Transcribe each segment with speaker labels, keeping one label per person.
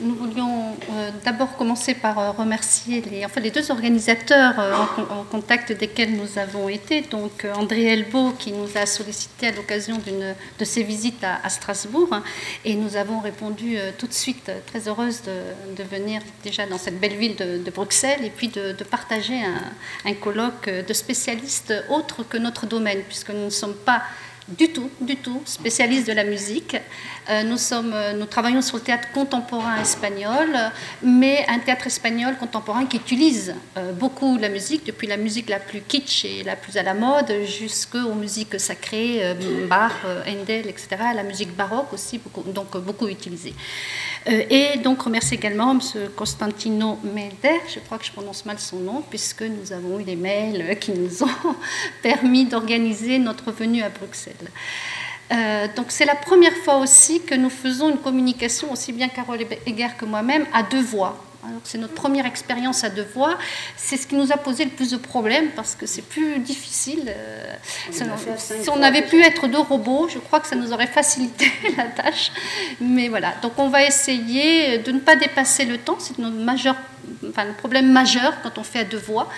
Speaker 1: nous voulions euh, d'abord commencer par euh, remercier les, enfin, les deux organisateurs en, contact desquels nous avons été. Donc André Elbeau qui nous a sollicité à l'occasion de ses visites à, Strasbourg. et nous avons répondu tout de suite, très heureuse de, venir déjà dans cette belle ville de, Bruxelles et puis de, partager un, un colloque de spécialistes autres que notre domaine, puisque nous ne sommes pas du tout, du tout, spécialiste de la musique. Euh, euh, nous travaillons sur le théâtre contemporain espagnol, mais un théâtre espagnol contemporain qui utilise euh, beaucoup la musique, depuis la musique la plus kitsch et la plus à la mode, jusqu'aux musiques sacrées, Bach, Handel, etc., la musique baroque aussi, donc beaucoup utilisée. et donc remercie également M. Constantino Melder, je crois que je prononce mal son nom, puisque nous avons eu des mails qui nous ont permis d'organiser notre venue à Bruxelles. Euh, donc c'est la première fois aussi que nous faisons une communication, aussi bien Carole Eger que moi-même, à deux voix. C'est notre première expérience à deux voix. C'est ce qui nous a posé le plus de problèmes parce que c'est plus difficile. Euh, si on avait pu être deux robots, je crois que ça nous aurait facilité la tâche. Mais voilà, donc on va essayer de ne pas dépasser le temps. C'est notre majeur, enfin, le problème majeur quand on fait à deux voix.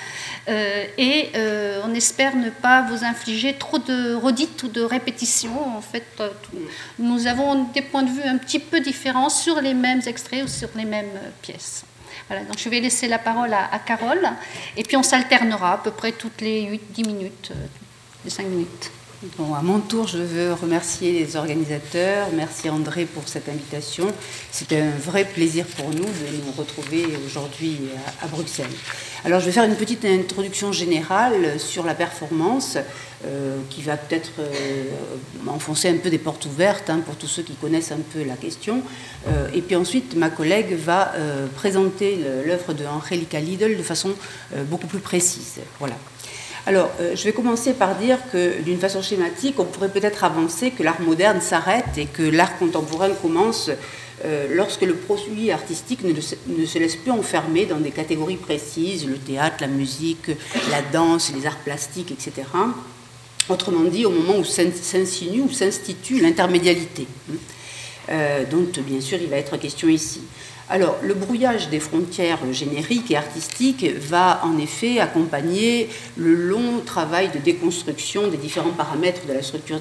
Speaker 1: Euh, et euh, on espère ne pas vous infliger trop de redites ou de répétitions. En fait, nous avons des points de vue un petit peu différents sur les mêmes extraits ou sur les mêmes pièces. Voilà, donc je vais laisser la parole à, Carole, et puis on s'alternera à peu près toutes les 8-10 minutes, euh, les 5 minutes.
Speaker 2: À mon tour, je veux remercier les organisateurs. Merci André pour cette invitation. C'était un vrai plaisir pour nous de nous retrouver aujourd'hui à, Bruxelles. Alors, je vais faire une petite introduction générale sur la performance euh, qui va peut-être euh, enfoncer un peu des portes ouvertes hein, pour tous ceux qui connaissent un peu la question. Euh, et puis ensuite, ma collègue va présenter l'œuvre de Angelica Lidl de façon beaucoup plus précise. Voilà. Alors, euh, je vais commencer par dire que, d'une façon schématique, on pourrait peut-être avancer que l'art moderne s'arrête et que l'art contemporain commence euh, lorsque le produit artistique ne, se laisse plus enfermer dans des catégories précises, le théâtre, la musique, la danse, les arts plastiques, etc. Autrement dit, au moment où s'insinue ou s'institue l'intermédialité, euh, dont bien sûr il va être question ici. Alors, le brouillage des frontières génériques et artistiques va en effet accompagner le long travail de déconstruction des différents paramètres de la structure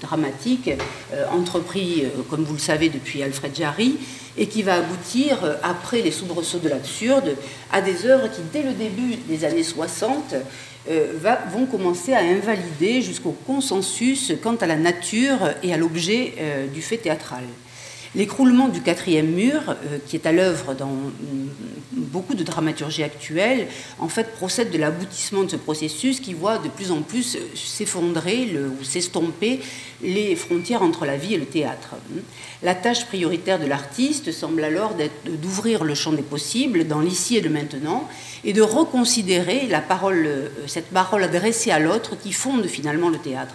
Speaker 2: dramatique, euh, entrepris, euh, comme vous le savez, depuis Alfred Jarry, et qui va aboutir, euh, après les soubresauts de l'absurde, à des œuvres qui, dès le début des années 60, vont commencer à invalider jusqu'au consensus quant à la nature et à l'objet du fait théâtral. L'écroulement du quatrième mur, euh, qui est à l'œuvre dans beaucoup de dramaturgie actuelle, en fait procède de l'aboutissement de ce processus qui voit de plus en plus s'effondrer ou s'estomper les frontières entre la vie et le théâtre. La tâche prioritaire de l'artiste semble alors d'ouvrir le champ des possibles dans l'ici et le maintenant et de reconsidérer la parole, euh, cette parole adressée à l'autre qui fonde finalement le théâtre.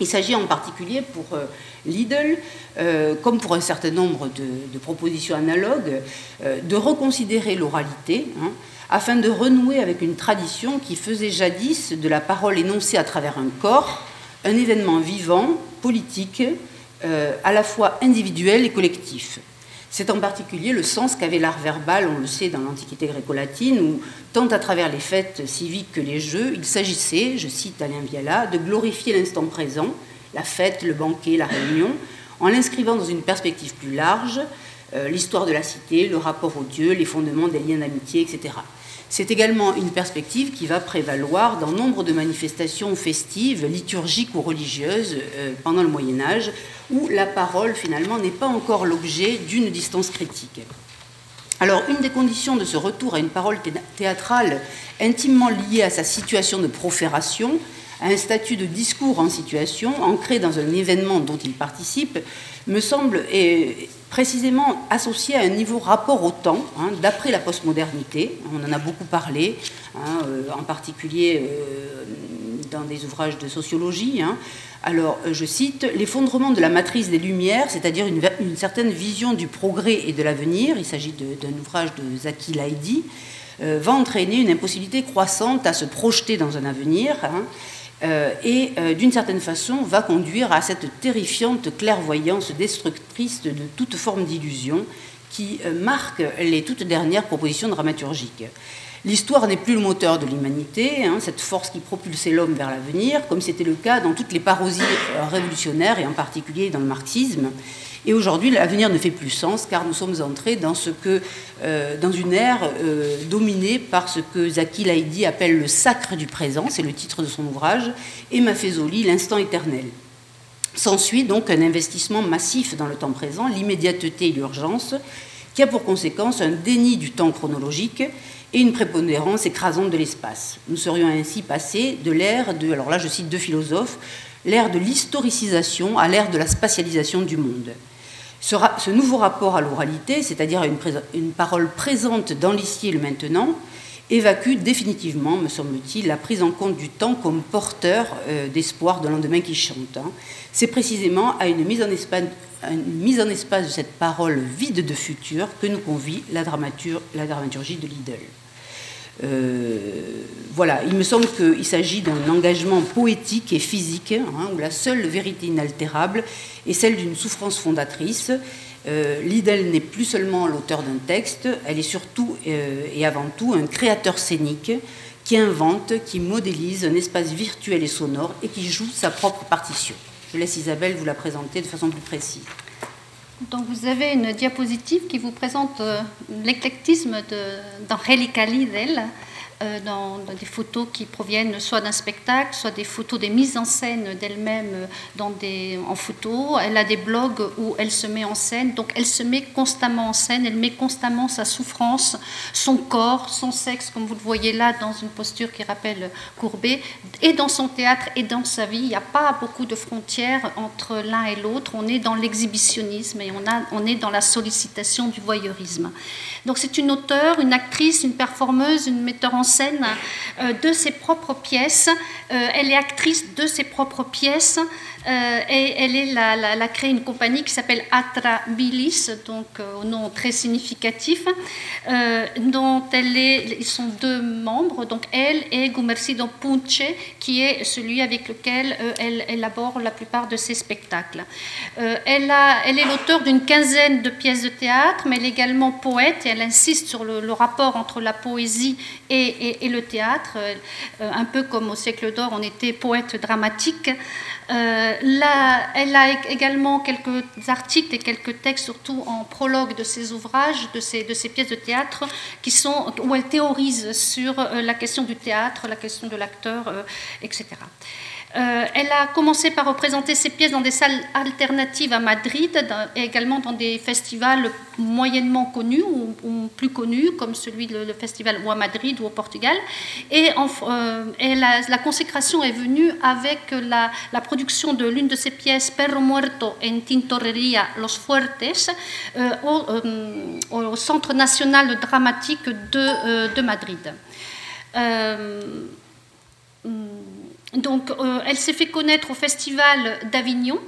Speaker 2: Il s'agit en particulier pour euh, Lidl, euh, comme pour un certain nombre de, propositions analogues, euh, de reconsidérer l'oralité, hein, afin de renouer avec une tradition qui faisait jadis de la parole énoncée à travers un corps un événement vivant, politique, à la fois individuel et collectif. C'est en particulier le sens qu'avait l'art verbal, on le sait dans l'Antiquité gréco-latine, où, tant à travers les fêtes civiques que les jeux, il s'agissait, je cite Alain Viala, de glorifier l'instant présent, la fête, le banquet, la réunion, en l'inscrivant dans une perspective plus large, euh, l'histoire de la cité, le rapport aux dieux, les fondements des liens d'amitié, etc. C'est également une perspective qui va prévaloir dans nombre de manifestations festives, liturgiques ou religieuses euh, pendant le Moyen Âge, où la parole finalement n'est pas encore l'objet d'une distance critique. Alors, une des conditions de ce retour à une parole théâtrale intimement liée à sa situation de profération, un statut de discours en situation, ancré dans un événement dont il participe, me semble précisément associé à un niveau rapport au temps, hein, d'après la postmodernité. On en a beaucoup parlé, hein, euh, en particulier euh, dans des ouvrages de sociologie. Hein. Alors, euh, je cite, l'effondrement de la matrice des Lumières, c'est-à-dire une, certaine vision du progrès et de l'avenir, il s'agit d'un ouvrage de Zaki Laïdi, va entraîner une impossibilité croissante à se projeter dans un avenir. Et euh, d'une certaine façon va conduire à cette terrifiante clairvoyance destructrice de toute forme d'illusion qui marque les toutes dernières propositions dramaturgiques. L'histoire n'est plus le moteur de l'humanité, hein, cette force qui propulsait l'homme vers l'avenir, comme c'était le cas dans toutes les parodies révolutionnaires et en particulier dans le marxisme. Et aujourd'hui, l'avenir ne fait plus sens car nous sommes entrés dans, ce que, euh, dans une ère euh, dominée par ce que Zaki Laïdi appelle le sacre du présent, c'est le titre de son ouvrage, et Maffezoli, l'instant éternel. S'ensuit donc un investissement massif dans le temps présent, l'immédiateté et l'urgence, qui a pour conséquence un déni du temps chronologique et une prépondérance écrasante de l'espace. Nous serions ainsi passés de l'ère de, alors là je cite deux philosophes, l'ère de l'historicisation à l'ère de la spatialisation du monde. Ce, nouveau rapport à l'oralité, c'est-à-dire à une, parole présente dans l'ici et le maintenant, évacue définitivement, me semble-t-il, la prise en compte du temps comme porteur euh, d'espoir de lendemain qui chante. Hein. C'est précisément à une mise, en espace, de cette parole vide de futur que nous convie la, la dramaturgie de Lidl. Euh, voilà, il me semble qu'il s'agit d'un engagement poétique et physique, hein, où la seule vérité inaltérable est celle d'une souffrance fondatrice. Euh, n'est plus seulement l'auteur d'un texte, elle est surtout euh, et avant tout un créateur scénique qui invente, qui modélise un espace virtuel et sonore et qui joue sa propre partition. Je laisse Isabelle vous la présenter de façon plus précise.
Speaker 1: Donc vous avez une diapositive qui vous présente euh, l'éclectisme d'Angelica Lidl euh, dans, des photos qui proviennent soit d'un spectacle, soit des photos, des mises en scène d'elle-même euh, en photo. Elle a des blogs où elle se met en scène, donc elle se met constamment en scène, elle met constamment sa souffrance, son corps, son sexe, comme vous le voyez là, dans une posture qui rappelle Courbet, et dans son théâtre et dans sa vie. Il n'y a pas beaucoup de frontières entre l'un et l'autre. On est dans l'exhibitionnisme et on est dans la sollicitation du voyeurisme. Donc c'est une auteure, une actrice, une performeuse, une metteur en scène euh, de ses propres pièces. Euh, elle est actrice de ses propres pièces euh, et elle, a créé une compagnie qui s'appelle Atrabilis, donc au nom très significatif, dont elle est, ils sont deux membres, donc elle et Gumercido Punce, qui est celui avec lequel elle élabore la plupart de ses spectacles. elle, est l'auteur d'une quinzaine de pièces de théâtre, mais elle est également poète et elle insiste sur le, rapport entre la poésie et, et, le théâtre, euh, un peu comme au siècle d'or, on était poète dramatique. Euh, là, elle a également quelques articles et quelques textes, surtout en prologue de ses ouvrages, de ses, de ses pièces de théâtre, qui sont, où elle théorise sur euh, la question du théâtre, la question de l'acteur, etc. Euh, elle a commencé par représenter ses pièces dans des salles alternatives à Madrid et également dans des festivals moyennement connus ou, plus connus, comme celui le, festival ou à Madrid ou au Portugal. Et, euh, la, consécration est venue avec la, production de l'une de ses pièces, Perro Muerto en Tintorería Los Fuertes, euh, au, Centre national dramatique de, de Madrid. Donc, euh, elle s'est fait connaître au Festival d'Avignon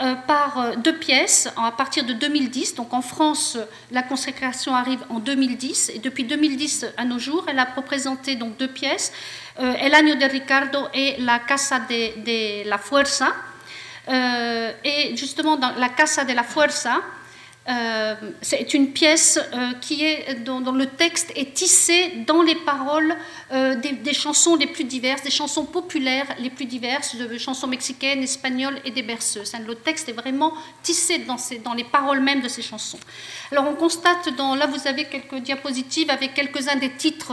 Speaker 1: euh, par euh, deux pièces à partir de 2010. Donc, en France, la consécration arrive en 2010. Et depuis 2010 à nos jours, elle a représenté donc, deux pièces El Año de Ricardo et La Casa de, la Fuerza. et justement, dans La Casa de la Fuerza, euh, c'est une pièce euh, qui est, dont, le texte est tissé dans les paroles euh, des, chansons les plus diverses, des chansons populaires les plus diverses, de chansons mexicaines, espagnoles et des berceuses. Le texte est vraiment tissé dans, les paroles même de ces chansons. Alors on constate, dans, là vous avez quelques diapositives avec quelques-uns des titres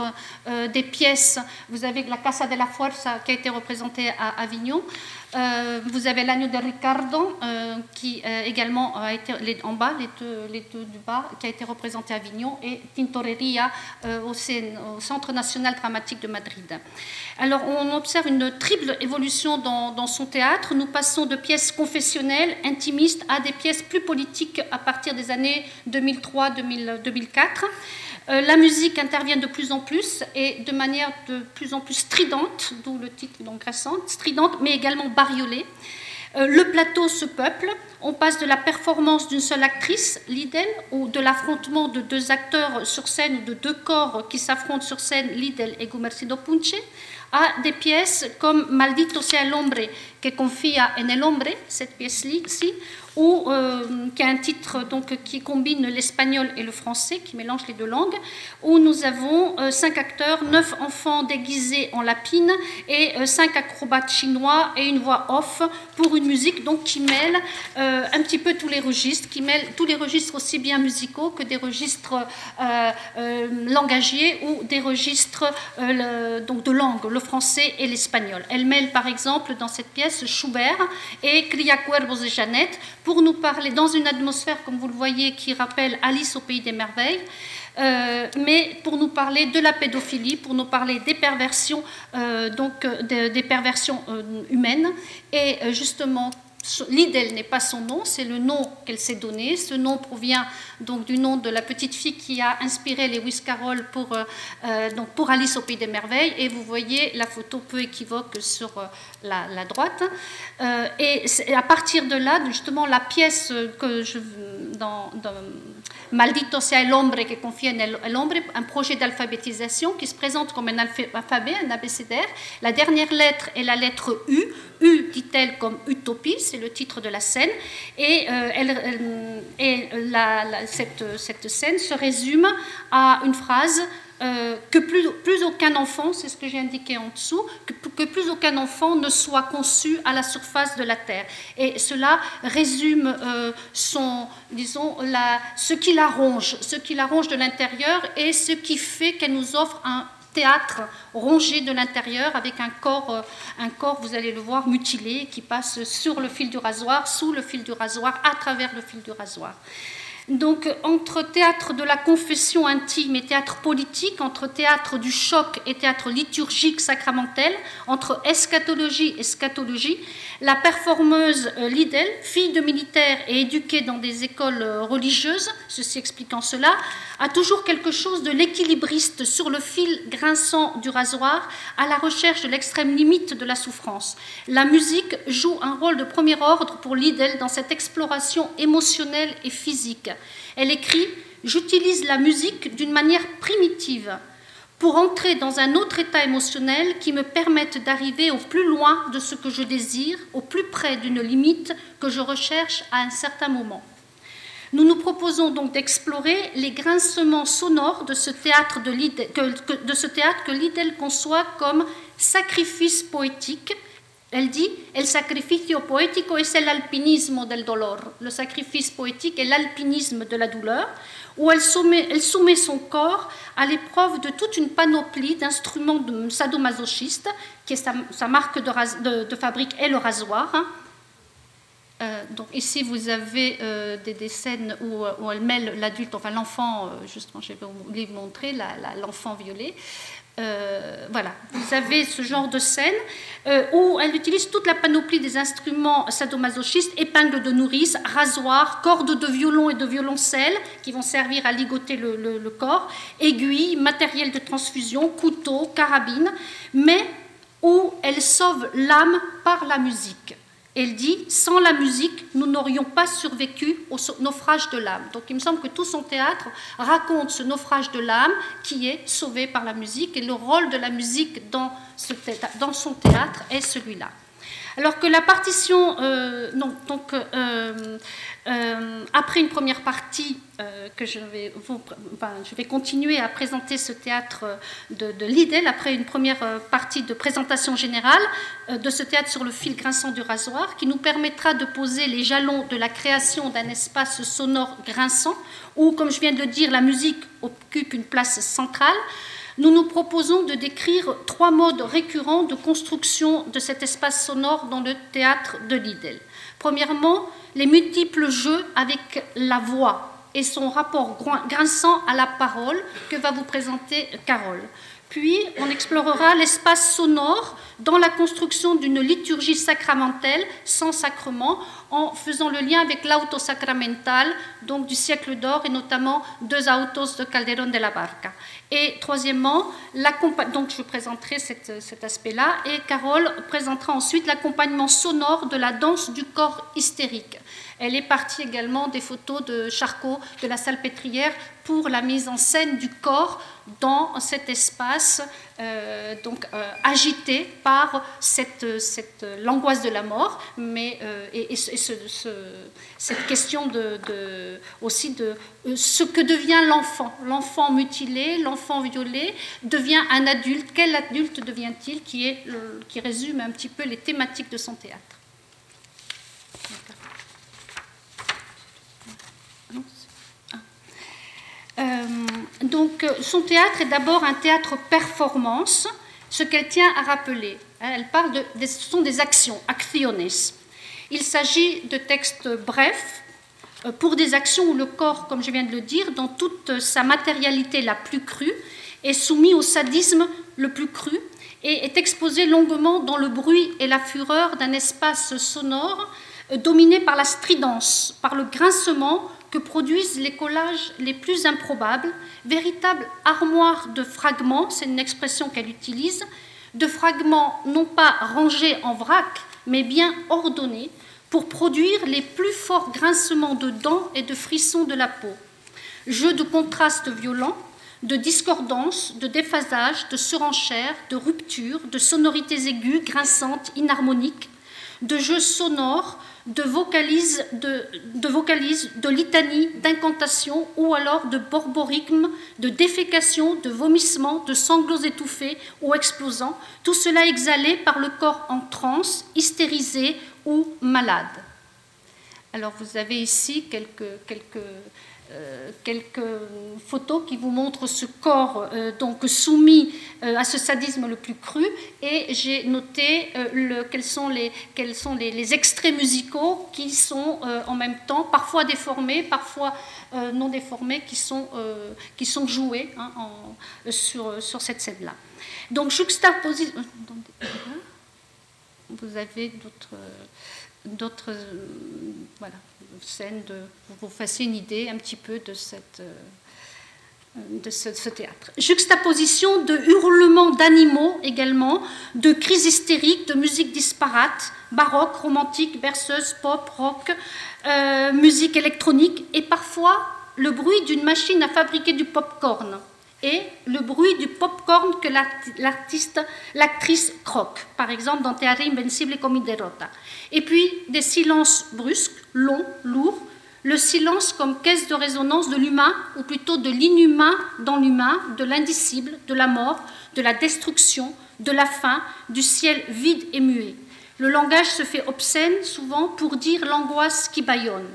Speaker 1: des pièces. Vous avez La Casa de la Fuerza qui a été représentée à Avignon. Euh, vous avez l'agneau de Ricardo, euh, qui euh, également a été en bas, les deux, du bas, qui a été représenté à Avignon, et Tintoreria au, au, Centre national dramatique de Madrid. Alors, on observe une triple évolution dans, son théâtre. Nous passons de pièces confessionnelles, intimistes, à des pièces plus politiques à partir des années 2003-2004. Euh, la musique intervient de plus en plus et de manière de plus en plus stridente, d'où le titre donc récent, stridente, mais également bariolée. Euh, le plateau se peuple, on passe de la performance d'une seule actrice, Lidl, ou de l'affrontement de deux acteurs sur scène, ou de deux corps qui s'affrontent sur scène, Lidl et Gumercido Punche, à des pièces comme Maldito sea el hombre que confia en el hombre, cette pièce-ci, ou qui a un titre donc, qui combine l'espagnol et le français, qui mélange les deux langues, où nous avons cinq acteurs, neuf enfants déguisés en lapines et cinq acrobates chinois et une voix off pour une musique donc, qui mêle un petit peu tous les registres, qui mêle tous les registres aussi bien musicaux que des registres langagiers ou des registres donc de langue, le français et l'espagnol. Elle mêle par exemple dans cette pièce Schubert et Cria Cuervos de Jeannette pour nous parler dans une atmosphère, comme vous le voyez, qui rappelle Alice au pays des merveilles. Euh, mais pour nous parler de la pédophilie, pour nous parler des perversions, euh, donc des perversions euh, humaines, et justement Lidl n'est pas son nom, c'est le nom qu'elle s'est donné. Ce nom provient donc du nom de la petite fille qui a inspiré Lewis Carroll pour, euh, euh, Alice au Pays des Merveilles. Et vous voyez la photo peu équivoque sur euh, la, droite. et à partir de là, justement, la pièce que je, dans Maldito sea el hombre que confie en el hombre, un projet d'alphabétisation qui se présente comme un alphabet, un abécédaire. La dernière lettre est la lettre U. U, dit-elle, comme utopie, c'est le titre de la scène. Et, euh, cette, cette, scène se résume à une phrase euh, que plus, aucun enfant, c'est ce que j'ai indiqué en dessous, que, que, plus aucun enfant ne soit conçu à la surface de la Terre. Et cela résume euh, son, disons, la, ce qui la ronge, ce qui la ronge de l'intérieur et ce qui fait qu'elle nous offre un théâtre rongé de l'intérieur avec un corps, euh, un corps, vous allez le voir, mutilé, qui passe sur le fil du rasoir, sous le fil du rasoir, à travers le fil du rasoir. Donc entre théâtre de la confession intime et théâtre politique, entre théâtre du choc et théâtre liturgique sacramentel, entre eschatologie et scatologie, la performeuse euh, Lidl, fille de militaire et éduquée dans des écoles euh, religieuses, ceci expliquant cela, a toujours quelque chose de l'équilibriste sur le fil grinçant du rasoir à la recherche de l'extrême limite de la souffrance. La musique joue un rôle de premier ordre pour Lidl dans cette exploration émotionnelle et physique. Elle écrit J'utilise la musique d'une manière primitive pour entrer dans un autre état émotionnel qui me permette d'arriver au plus loin de ce que je désire, au plus près d'une limite que je recherche à un certain moment. Nous nous proposons donc d'explorer les grincements sonores de ce théâtre, que, que conçoit comme sacrifice poétique. Elle dit El sacrificio poético es el alpinismo del dolor. Le sacrifice poétique est l'alpinisme de la douleur, où elle soumet, son corps à l'épreuve de toute une panoplie d'instruments sadomasochistes, qui est sa, marque de, fabrique est le rasoir. Hein. Euh, donc ici, vous avez euh, des, scènes où, elle mêle l'adulte, enfin l'enfant, euh, justement, je vais vous montrer, l'enfant violé. Voilà, vous avez ce genre de scène où elle utilise toute la panoplie des instruments sadomasochistes, épingles de nourrice, rasoirs, cordes de violon et de violoncelle qui vont servir à ligoter le, le corps, aiguilles, matériel de transfusion, couteaux, carabines, mais où elle sauve l'âme par la musique. Elle dit, sans la musique, nous n'aurions pas survécu au naufrage de l'âme. Donc il me semble que tout son théâtre raconte ce naufrage de l'âme qui est sauvé par la musique et le rôle de la musique dans, son théâtre est celui-là. Alors que la partition, euh, donc euh, euh, après une première partie que je vais, je vais continuer à présenter ce théâtre de, de Lidl, après une première partie de présentation générale de ce théâtre sur le fil grinçant du rasoir, qui nous permettra de poser les jalons de la création d'un espace sonore grinçant, où, comme je viens de le dire, la musique occupe une place centrale nous nous proposons de décrire trois modes récurrents de construction de cet espace sonore dans le théâtre de Lidl. Premièrement, les multiples jeux avec la voix et son rapport grinçant à la parole que va vous présenter Carole. Puis, on explorera l'espace sonore dans la construction d'une liturgie sacramentelle sans sacrement, en faisant le lien avec l'auto sacramental, donc du siècle d'or, et notamment deux autos de Calderón de la Barca. Et troisièmement, donc je présenterai cet aspect-là, et Carole présentera ensuite l'accompagnement sonore de la danse du corps hystérique. Elle est partie également des photos de Charcot de la salle pétrière pour la mise en scène du corps dans cet espace euh, donc euh, agité par cette, cette l'angoisse de la mort, mais et, cette question de, aussi de ce que devient l'enfant, l'enfant mutilé, l'enfant violé devient un adulte. Quel adulte devient-il qui est qui résume un petit peu les thématiques de son théâtre? Donc, son théâtre est d'abord un théâtre performance, ce qu'elle tient à rappeler. Hein, elle parle de, ce sont des actions, actiones. Il s'agit de textes brefs euh, pour des actions où le corps, comme je viens de le dire, dans toute sa matérialité la plus crue, est soumis au sadisme le plus cru et est exposé longuement dans le bruit et la fureur d'un espace sonore euh, dominé par la stridence, par le grincement que produisent les collages les plus improbables, véritable armoire de fragments, c'est une expression qu'elle utilise, de fragments non pas rangés en vrac, mais bien ordonnés, pour produire les plus forts grincements de dents et de frissons de la peau. Jeu de contrastes violents, de discordance, de déphasage, de surenchère, de rupture, de sonorités aiguës, grinçantes, inharmoniques, de jeux sonores, de vocalises, de, de, de litanies, d'incantations ou alors de borborigmes, de défécation, de vomissements, de sanglots étouffés ou explosants, tout cela exhalé par le corps en transe, hystérisé ou malade. Alors vous avez ici quelques, quelques quelques photos qui vous montrent ce corps euh, donc soumis euh, à ce sadisme le plus cru et j'ai noté quels sont, les, quels sont les, extraits musicaux qui sont en même temps parfois déformés, parfois non déformés, qui sont, qui sont joués hein, sur, sur cette scène-là. Donc juxtaposition. Vous avez d'autres voilà, scènes de, vous fassiez une idée un petit peu de, euh, ce, théâtre. Juxtaposition de hurlements d'animaux également, de crises hystériques, de musique disparate, baroque, romantique, berceuse, pop, rock, euh, musique électronique et parfois le bruit d'une machine à fabriquer du pop-corn et le bruit du pop-corn que l'artiste, l'actrice croque, par exemple dans Teatro Invencible comme Derrota. Et puis des silences brusques, longs, lourds, le silence comme caisse de résonance de l'humain, ou plutôt de l'inhumain dans l'humain, de l'indicible, de la mort, de la destruction, de la faim, du ciel vide et muet. Le langage se fait obscène souvent pour dire l'angoisse qui bâillonne.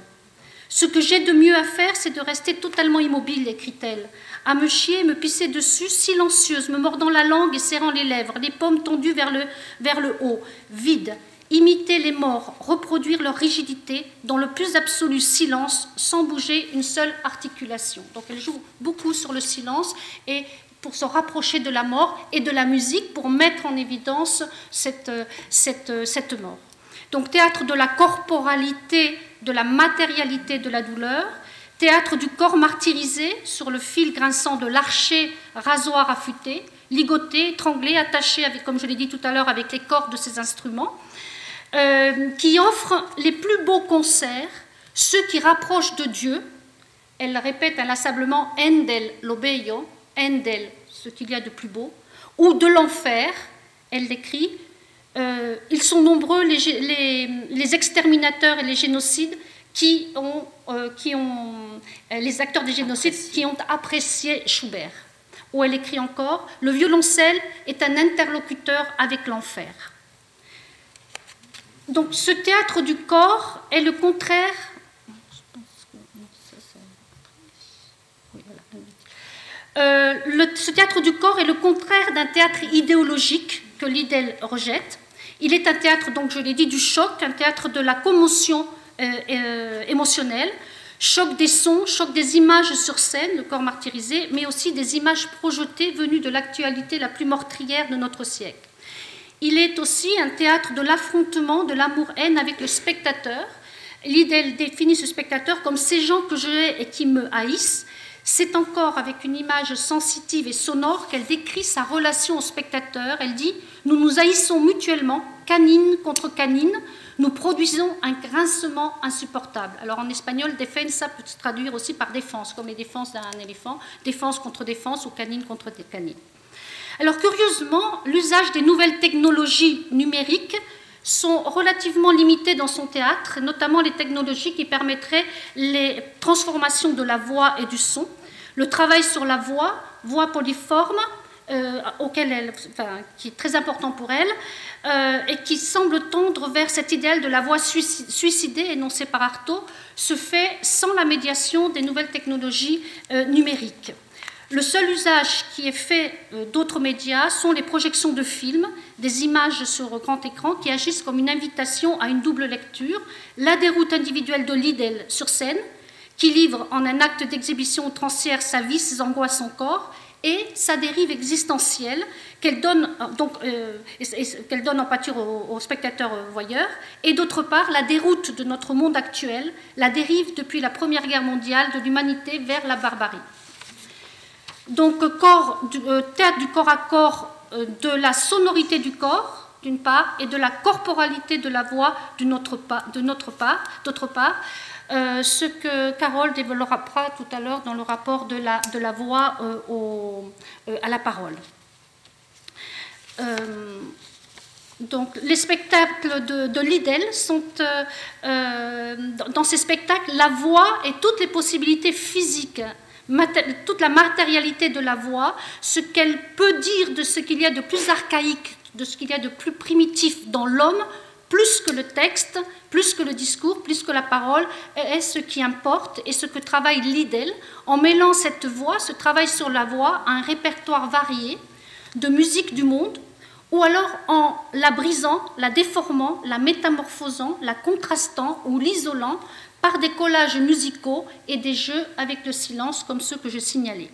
Speaker 1: Ce que j'ai de mieux à faire, c'est de rester totalement immobile, écrit-elle, à me chier, me pisser dessus, silencieuse, me mordant la langue et serrant les lèvres, les pommes tendues vers le, vers le haut, vide, imiter les morts, reproduire leur rigidité dans le plus absolu silence, sans bouger une seule articulation. Donc elle joue beaucoup sur le silence et pour se rapprocher de la mort et de la musique pour mettre en évidence cette, cette, cette mort. Donc théâtre de la corporalité, de la matérialité de la douleur, théâtre du corps martyrisé sur le fil grinçant de l'archer rasoir affûté, ligoté, étranglé, attaché, avec, comme je l'ai dit tout à l'heure, avec les cordes de ses instruments, euh, qui offre les plus beaux concerts, ceux qui rapprochent de Dieu. Elle répète inlassablement Endel l'obeyo, Endel, ce qu'il y a de plus beau, ou de l'enfer. Elle décrit euh, ils sont nombreux, les, exterminateurs et les génocides, qui ont, euh, les acteurs des génocides qui ont apprécié Schubert, où elle écrit encore Le violoncelle est un interlocuteur avec l'enfer. Donc ce théâtre du corps est le contraire. Euh, du corps est le contraire d'un théâtre idéologique que Liddell rejette. Il est un théâtre, donc je l'ai dit, du choc, un théâtre de la commotion euh, euh, émotionnel, choc des sons, choc des images sur scène, le corps martyrisé, mais aussi des images projetées venues de l'actualité la plus meurtrière de notre siècle. Il est aussi un théâtre de l'affrontement, de l'amour-haine avec le spectateur. L'idée définit ce spectateur comme ces gens que je hais et qui me haïssent. C'est encore avec une image sensitive et sonore qu'elle décrit sa relation au spectateur. Elle dit Nous nous haïssons mutuellement canine contre canine, nous produisons un grincement insupportable. Alors en espagnol, defensa peut se traduire aussi par défense, comme les défenses d'un éléphant, défense contre défense ou canine contre canine. Alors curieusement, l'usage des nouvelles technologies numériques sont relativement limités dans son théâtre, notamment les technologies qui permettraient les transformations de la voix et du son, le travail sur la voix, voix polyforme, euh, auquel elle, qui est très important pour elle, euh, et qui semble tendre vers cet idéal de la voix suicidée énoncée par Artaud, se fait sans la médiation des nouvelles technologies euh, numériques. Le seul usage qui est fait euh, d'autres médias sont les projections de films, des images sur grand écran qui agissent comme une invitation à une double lecture, la déroute individuelle de Lidl sur scène, qui livre en un acte d'exhibition outrancière sa vie, ses angoisses, son corps, et sa dérive existentielle qu'elle donne, euh, donc, euh, qu'elle donne en pâture aux, spectateurs voyeurs, et d'autre part la déroute de notre monde actuel, la dérive depuis la Première Guerre mondiale de l'humanité vers la barbarie. Donc, corps, euh, théâtre du corps à corps euh, de la sonorité du corps, d'une part, et de la corporalité de la voix d'une autre part, d'autre part, euh, ce que Carole développera tout à l'heure dans le rapport de la, voix à la parole. donc, les spectacles de, de Lidl sont, dans ces spectacles, la voix et toutes les possibilités physiques toute la matérialité de la voix, ce qu'elle peut dire de ce qu'il y a de plus archaïque, de ce qu'il y a de plus primitif dans l'homme, plus que le texte, plus que le discours, plus que la parole, est ce qui importe et ce que travaille Lidl en mêlant cette voix, ce travail sur la voix, à un répertoire varié de musique du monde, ou alors en la brisant, la déformant, la métamorphosant, la contrastant ou l'isolant par des collages musicaux et des jeux avec le silence comme ceux que je signalais.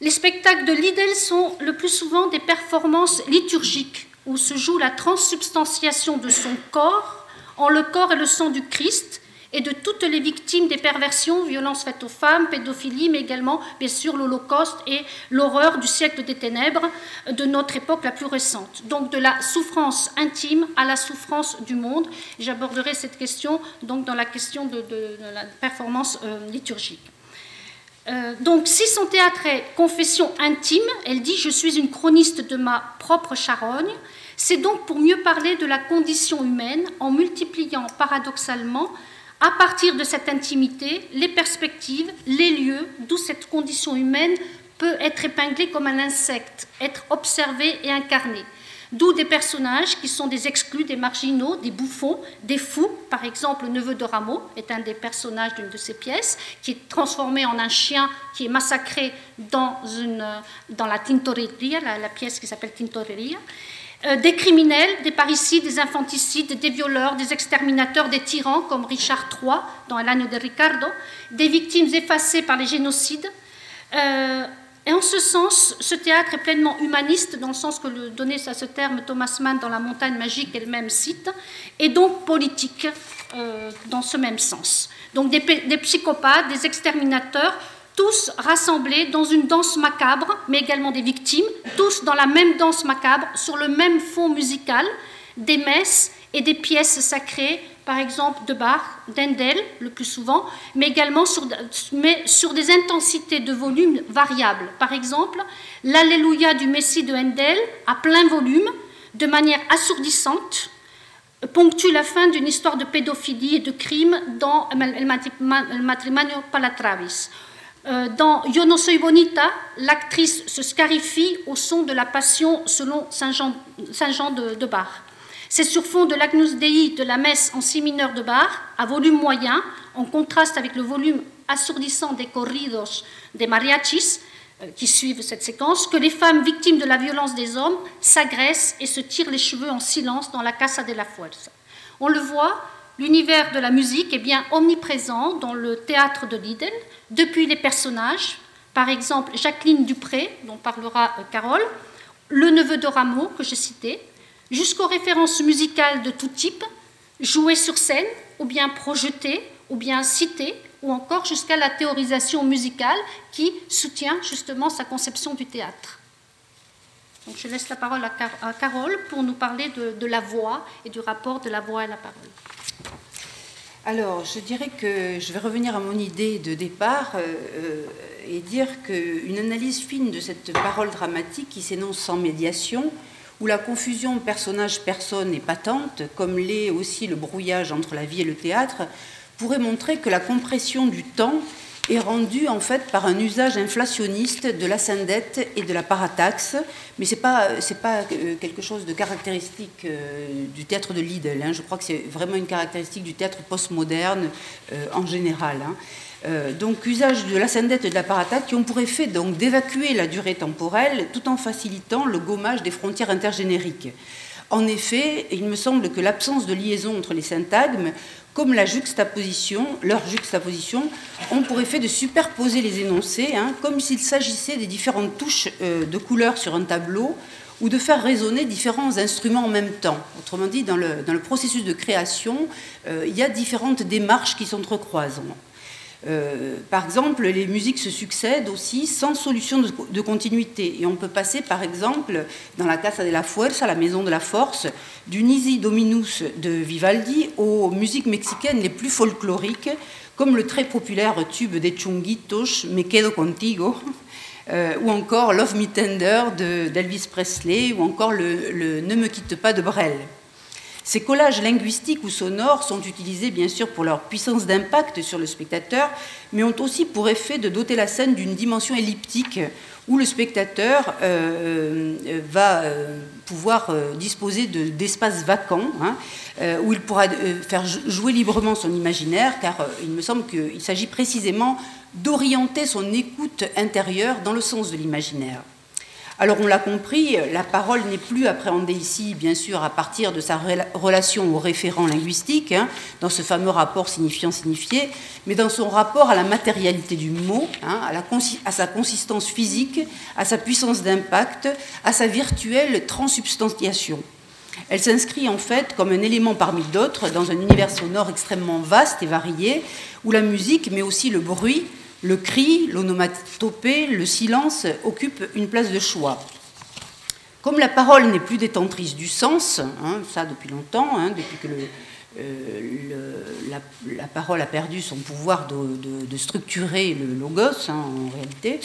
Speaker 1: Les spectacles de Lidl sont le plus souvent des performances liturgiques où se joue la transsubstantiation de son corps en le corps et le sang du Christ et de toutes les victimes des perversions, violences faites aux femmes, pédophilie, mais également, bien sûr, l'Holocauste et l'horreur du siècle des ténèbres de notre époque la plus récente. Donc, de la souffrance intime à la souffrance du monde. J'aborderai cette question donc dans la question de, la performance euh, liturgique. Euh, donc, si son théâtre est confession intime, elle dit Je suis une chroniste de ma propre charogne. C'est donc pour mieux parler de la condition humaine en multipliant paradoxalement à partir de cette intimité, les perspectives, les lieux d'où cette condition humaine peut être épinglée comme un insecte, être observée et incarnée. D'où des personnages qui sont des exclus, des marginaux, des bouffons, des fous. Par exemple, le neveu de Rameau est un des personnages d'une de ces pièces, qui est transformé en un chien qui est massacré dans la Tintoreria, la, la pièce qui s'appelle Tintoreria. Euh, des criminels, des parricides, des infanticides, des violeurs, des exterminateurs, des tyrans comme Richard III dans l'anneau de Ricardo, des victimes effacées par les génocides. Euh, et en ce sens, ce théâtre est pleinement humaniste, dans le sens que le donnait à ce terme Thomas Mann dans La montagne magique, elle-même cite, et donc politique euh, dans ce même sens. Donc des, des psychopathes, des exterminateurs, tous rassemblés dans une danse macabre, mais également des victimes, tous dans la même danse macabre, sur le même fond musical, des messes et des pièces sacrées, par exemple de Bach, d'Endel le plus souvent, mais également sur, des intensités de volume variables. Par exemple, l'Alléluia du Messie de Handel à plein volume, de manière assourdissante, ponctue la fin d'une histoire de pédophilie et de crime dans El matrimonio Palatravis dans Yo no soy bonita, l'actrice se scarifie au son de la Passion selon Saint Jean, de, Bach. C'est sur fond de l'Agnus Dei de la messe en si mineur de Bach, à volume moyen, en contraste avec le volume assourdissant des corridos des mariachis euh, qui suivent cette séquence, que les femmes victimes de la violence des hommes s'agressent et se tirent les cheveux en silence dans la Casa de la Fuerza. On le voit, L'univers de la musique est bien omniprésent dans le théâtre de Lidl, depuis les personnages, par exemple Jacqueline Dupré, dont parlera euh, Carole, le neveu de Rameau, que j'ai cité, jusqu'aux références musicales de tout type, jouées sur scène, ou bien projetées, ou bien citées, ou encore jusqu'à la théorisation musicale qui soutient justement sa conception du théâtre. Je laisse la parole à, Carole pour nous parler de, la voix et du rapport de la voix à la parole.
Speaker 2: Alors, je dirais que je vais revenir à mon idée de départ euh, euh, et dire qu'une analyse fine de cette parole dramatique qui s'énonce sans médiation, où la confusion personnage-personne est patente, comme l'est aussi le brouillage entre la vie et le théâtre, pourrait montrer que la compression du temps est rendu en fait par un usage inflationniste de la syndette et de la parataxe, mais ce n'est pas, pas euh, quelque chose de caractéristique euh, du théâtre de Lidl. Hein. Je crois que c'est vraiment une caractéristique du théâtre postmoderne euh, en général. Hein. donc usage de la syndette et de la parataxe qui ont pour effet donc d'évacuer la durée temporelle tout en facilitant le gommage des frontières intergénériques. En effet, il me semble que l'absence de liaison entre les syntagmes comme la juxtaposition, leur juxtaposition, ont pour effet de superposer les énoncés, hein, comme s'il s'agissait des différentes touches euh, de couleurs sur un tableau, ou de faire résonner différents instruments en même temps. Autrement dit, dans le, dans le processus de création, euh, il y a différentes démarches qui s'entrecroisent. Euh, par exemple, les musiques se succèdent aussi sans solution de, continuité. Et on peut passer, par exemple, dans la Casa de la Fuerza, la Maison de la Force, du Nisi Dominus de Vivaldi aux musiques mexicaines les plus folkloriques, comme le très populaire tube des Chunguitos, Me Quedo Contigo, euh, ou encore Love Me Tender d'Elvis Presley, ou encore le Ne Me quitte pas de Brel. Ces collages linguistiques ou sonores sont utilisés bien sûr pour leur puissance d'impact sur le spectateur, mais ont aussi pour effet de doter la scène d'une dimension elliptique où le spectateur euh, euh, va euh, pouvoir disposer d'espaces vacants, hein, où il pourra faire jouer librement son imaginaire, car il me semble qu'il s'agit précisément d'orienter son écoute intérieure dans le sens de l'imaginaire. Alors on l'a compris, la parole n'est plus appréhendée ici, bien sûr, à partir de sa relation au référent linguistique, hein, dans ce fameux rapport signifiant-signifié, mais dans son rapport à la matérialité du mot, hein, à, sa consistance physique, à sa puissance d'impact, à sa virtuelle transsubstantiation. Elle s'inscrit en fait comme un élément parmi d'autres dans un univers sonore extrêmement vaste et varié, où la musique, mais aussi le bruit, le cri, l'onomatopée, le silence occupent une place de choix. Comme la parole n'est plus détentrice du sens, hein, ça depuis longtemps, hein, depuis que euh, la, parole a perdu son pouvoir de, structurer le logos hein, en réalité,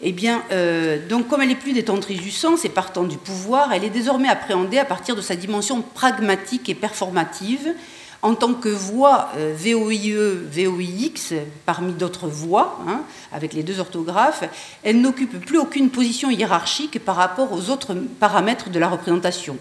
Speaker 2: eh bien, euh, donc comme elle n'est plus détentrice du sens et partant du pouvoir, elle est désormais appréhendée à partir de sa dimension pragmatique et performative, en tant que voix euh, VOIE, VOIX, parmi d'autres voix, hein, avec les deux orthographes, elle n'occupe plus aucune position hiérarchique par rapport aux autres paramètres de la représentation.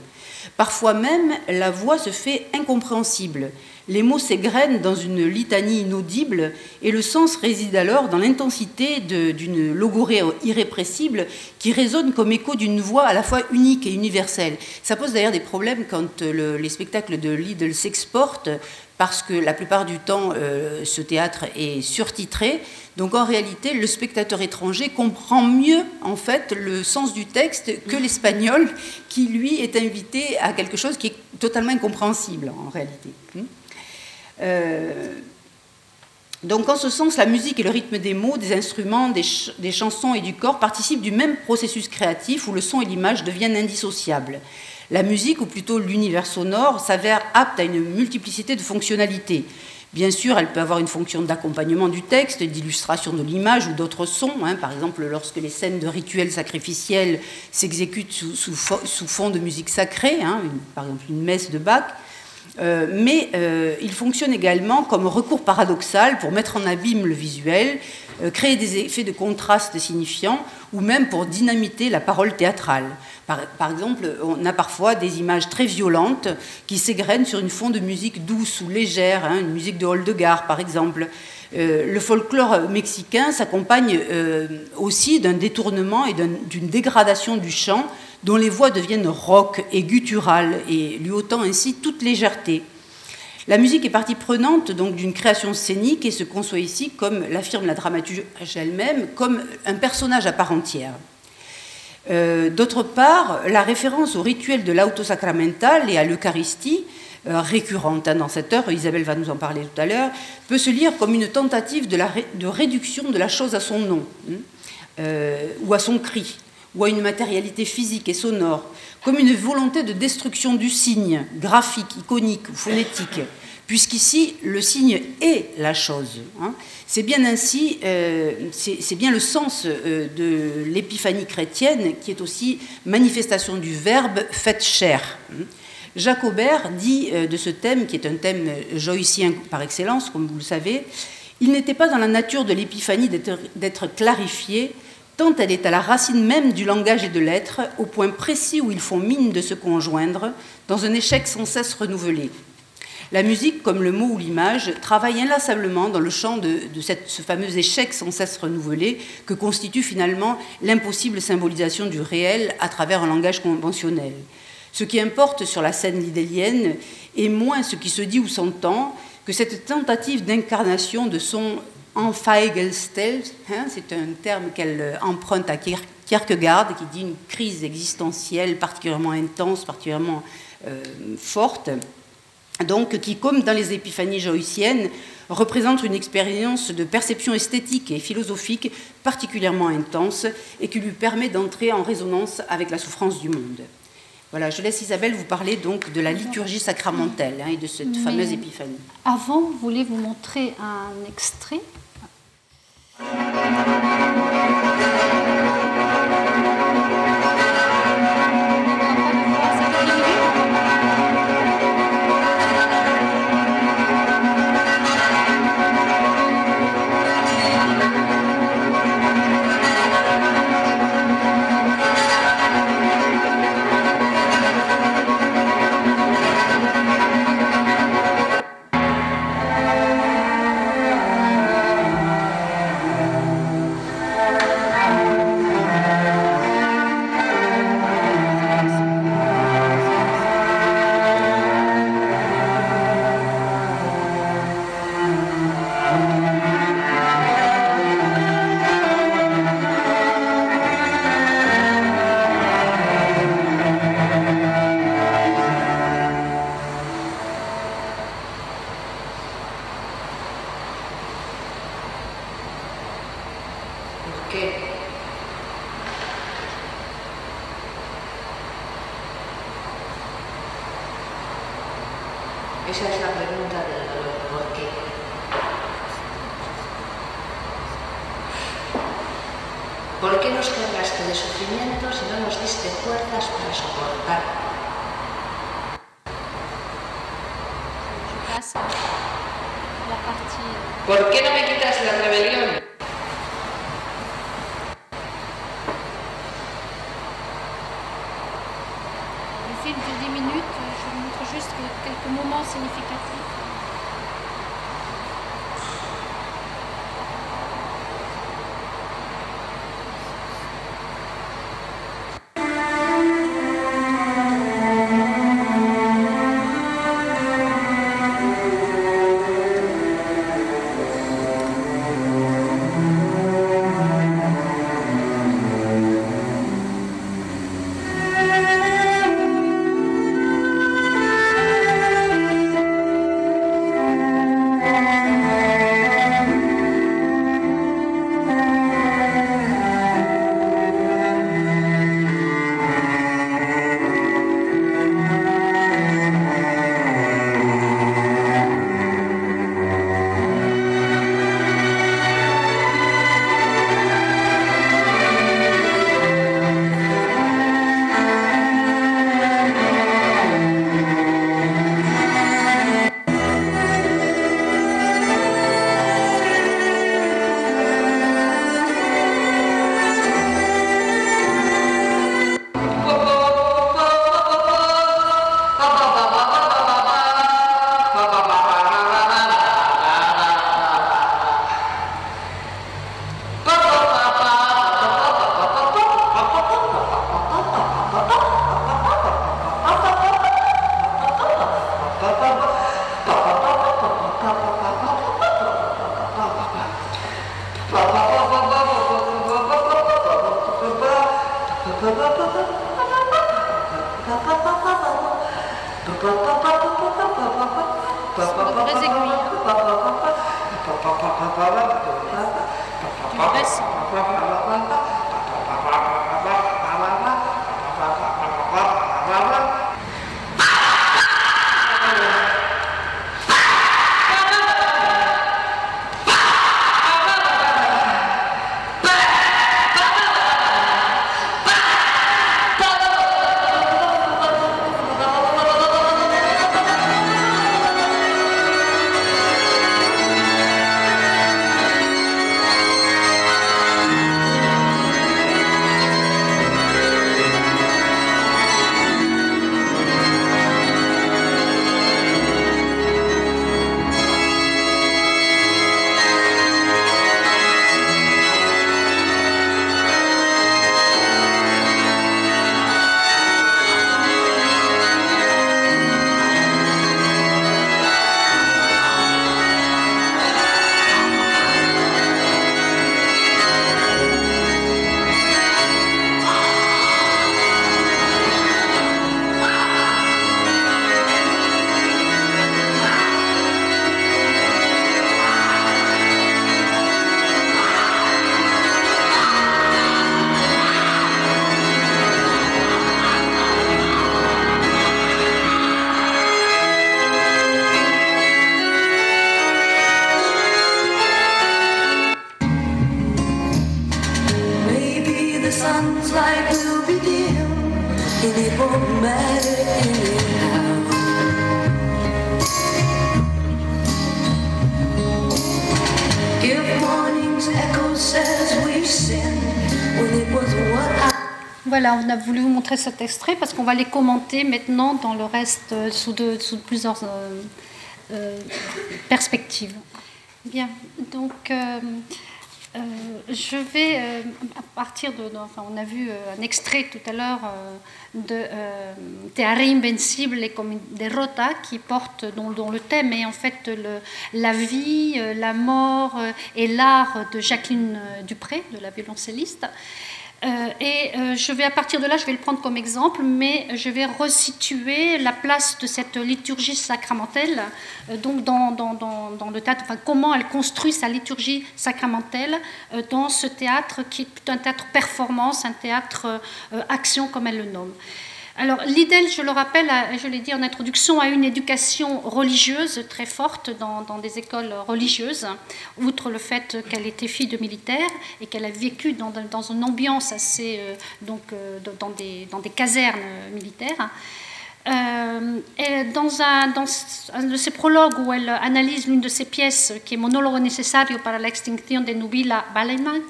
Speaker 2: Parfois même, la voix se fait incompréhensible. Les mots s'égrènent dans une litanie inaudible et le sens réside alors dans l'intensité d'une logorée irrépressible qui résonne comme écho d'une voix à la fois unique et universelle. Ça pose d'ailleurs des problèmes quand les spectacles de Lidl s'exportent parce que la plupart du temps, euh, ce théâtre est surtitré. Donc en réalité, le spectateur étranger comprend mieux en fait le sens du texte que l'espagnol, qui lui est invité à quelque chose qui est totalement incompréhensible en réalité. Euh, donc en ce sens, la musique et le rythme des mots, des instruments, des, chansons et du corps participent du même processus créatif où le son et l'image deviennent indissociables. La musique, ou plutôt l'univers sonore, s'avère apte à une multiplicité de fonctionnalités. Bien sûr, elle peut avoir une fonction d'accompagnement du texte, d'illustration de l'image ou d'autres sons. Hein. Par exemple, lorsque les scènes de rituels sacrificiels s'exécutent sous, fond de musique sacrée, hein, par exemple une messe de Bach, euh, mais euh, il fonctionne également comme recours paradoxal pour mettre en abîme le visuel, euh, créer des effets de contraste signifiants ou même pour dynamiter la parole théâtrale. Par, exemple, on a parfois des images très violentes qui s'égrènent sur une fond de musique douce ou légère, hein, une musique de Holdegard par exemple. Le folklore mexicain s'accompagne aussi d'un détournement et d'une dégradation du chant dont les voix deviennent rock et gutturales et lui ôtant ainsi toute légèreté. La musique est partie prenante donc d'une création scénique et se conçoit ici, comme l'affirme la dramaturge elle-même, comme un personnage à part entière. Euh, d'autre part, la référence au rituel de l'auto sacramental et à l'Eucharistie, euh, récurrente hein, dans cette heure, Isabelle va nous en parler tout à l'heure, peut se lire comme une tentative de, réduction de la chose à son nom hein, euh, ou à son cri ou à une matérialité physique et sonore, comme une volonté de destruction du signe, graphique, iconique ou phonétique, puisqu'ici le signe est la chose. Hein. C'est bien ainsi, euh, c'est bien le sens euh, de l'épiphanie chrétienne qui est aussi manifestation du verbe fait chair. Jacques Aubert dit euh, de ce thème, qui est un thème joïcien par excellence, comme vous le savez, il n'était pas dans la nature de l'épiphanie d'être clarifié, tant elle est à la racine même du langage et de l'être, au point précis où ils font mine de se conjoindre, dans un échec sans cesse renouvelé. La musique, comme le mot ou l'image, travaille inlassablement dans le champ de, ce fameux échec sans cesse renouvelé que constitue finalement l'impossible symbolisation du réel à travers un langage conventionnel. Ce qui importe sur la scène lidélienne est moins ce qui se dit ou s'entend que cette tentative d'incarnation de son Enfeigelstel, hein, c'est un terme qu'elle emprunte à Kierkegaard, qui dit une crise existentielle particulièrement intense, particulièrement euh, forte, donc qui, comme dans les épiphanies joïciennes, représente une expérience de perception esthétique et philosophique particulièrement intense et qui lui permet d'entrer en résonance avec la souffrance du monde. Voilà, je laisse Isabelle vous parler donc de la liturgie sacramentelle hein, et de cette fameuse épiphanie.
Speaker 1: Avant, vous voulez vous montrer un extrait cet extrait parce qu'on va les commenter maintenant dans le reste euh, sous, de, sous plusieurs euh, euh, perspectives. Bien, donc je vais, à partir de. Enfin, on a vu un extrait tout à l'heure de Théâtre Invincible et comme des Rota qui porte, dont, dont, le thème est en fait le, la vie, la mort et l'art de Jacqueline Dupré, de la violoncelliste. Euh, et euh, je vais à partir de là, je vais le prendre comme exemple, mais je vais resituer la place de cette liturgie sacramentelle, euh, donc dans, dans, dans, le théâtre, comment elle construit sa liturgie sacramentelle dans ce théâtre qui est un théâtre performance, un théâtre action comme elle le nomme. Alors, l'IDEL, je le rappelle, je l'ai dit en introduction, a une éducation religieuse très forte dans, des écoles religieuses, outre le fait qu'elle était fille de militaire et qu'elle a vécu dans, une ambiance assez. Euh, donc, euh, dans, des, casernes militaires. Euh, dans, un, de ses prologues où elle analyse l'une de ses pièces, qui est Monólogo necesario para la extinción de Nubila Balein,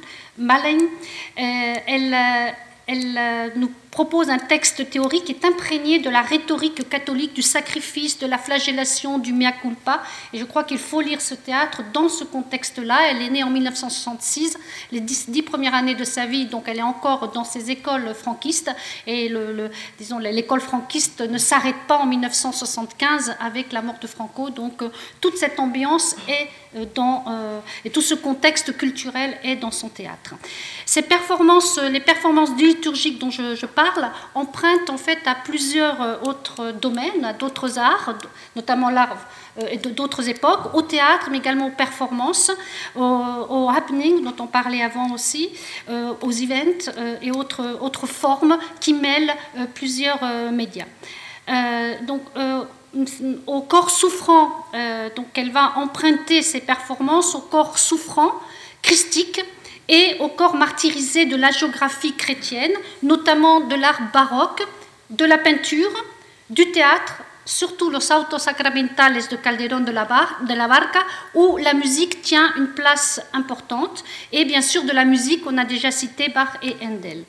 Speaker 1: elle, elle nous propose un texte théorique qui est imprégné de la rhétorique catholique du sacrifice, de la flagellation, du mea culpa. Et je crois qu'il faut lire ce théâtre dans ce contexte-là. Elle est née en 1966, les dix, premières années de sa vie, donc elle est encore dans ses écoles franquistes. Et disons, l'école franquiste ne s'arrête pas en 1975 avec la mort de Franco. Donc euh, toute cette ambiance est euh, dans, euh, et tout ce contexte culturel est dans son théâtre. Ces performances, les performances liturgiques dont je parle, emprunte en fait à plusieurs euh, autres domaines, à d'autres arts, notamment l'art euh, et d'autres époques, au théâtre, mais également aux performances, aux, happenings dont on parlait avant aussi, euh, aux events et autres, autres formes qui mêlent plusieurs médias. donc, au corps souffrant, donc elle va emprunter ses performances au corps souffrant, christique, et au corps martyrisé de la géographie chrétienne, notamment de l'art baroque, de la peinture, du théâtre, surtout los autos sacramentales de Calderón de la, Barca, où la musique tient une place importante, et bien sûr de la musique, on a déjà cité Bach et Handel.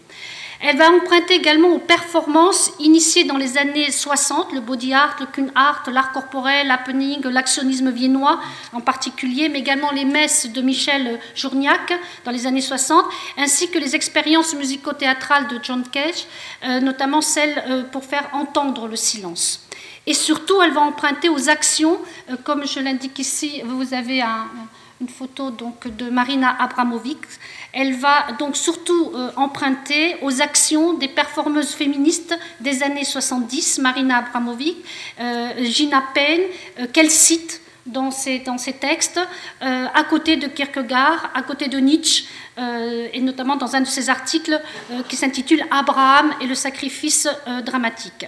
Speaker 1: Elle va emprunter également aux performances initiées dans les années 60, le body art, le kun art, l'art corporel, l'happening, l'actionnisme viennois en particulier, mais également les messes de Michel Journiac dans les années 60, ainsi que les expériences musico-théâtrales de John Cage, euh, notamment celles euh, pour faire entendre le silence. Et surtout, elle va emprunter aux actions, euh, comme je l'indique ici, vous avez une photo donc de Marina Abramovic, elle va donc surtout euh, emprunter aux actions des performeuses féministes des années 70, Marina Abramovic, euh, Gina Payne, euh, qu'elle cite dans ses, dans ses textes, à côté de Kierkegaard, à côté de Nietzsche, et notamment dans un de ses articles qui s'intitule Abraham et le sacrifice dramatique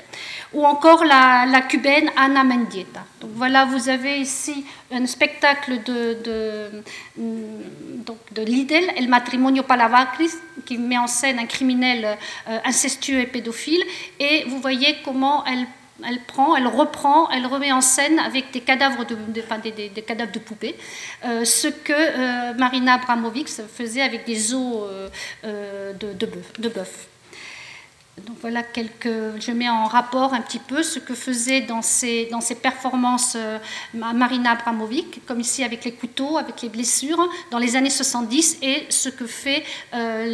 Speaker 1: ou encore la, cubaine Ana Mendieta. Donc voilà, vous avez ici un spectacle de, de, donc de Lidl, El Matrimonio Palavacris, qui met en scène un criminel euh, incestueux et pédophile, et vous voyez comment elle elle prend, elle reprend, elle remet en scène avec des cadavres de, cadavres de poupées, euh, ce que euh, Marina Abramovic faisait avec des os de, de bœuf. Donc voilà quelques, je mets en rapport un petit peu ce que faisait dans ses, dans ses performances euh, Marina Abramovic, comme ici avec les couteaux, avec les blessures, dans les années 70, et ce que fait euh.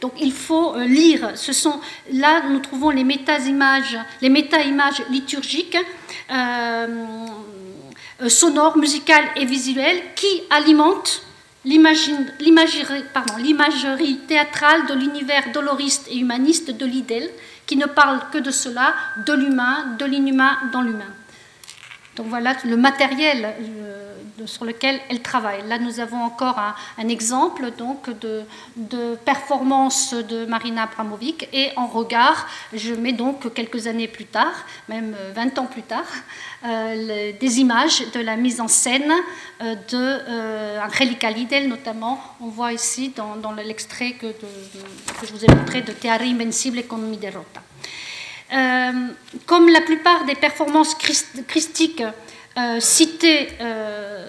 Speaker 1: Donc il faut euh, lire. Ce sont, là, nous trouvons les méta-images, les méta-images liturgiques. sonores, musicales et visuelles qui alimentent l'imagerie théâtrale de l'univers doloriste et humaniste de Lidl, qui ne parle que de cela, de l'humain, de l'inhumain dans l'humain. Donc voilà le matériel euh, sur lequel elle travaille. Là, nous avons encore un, exemple donc de, performance de Marina Abramovic et en regard, je mets donc quelques années plus tard, même 20 ans plus tard, euh, des images de la mise en scène euh, de euh, Angelica Lidl notamment. On voit ici dans, l'extrait que, je vous ai montré de Teare Invencible con mi derrota. Comme la plupart des performances christiques euh, citer euh,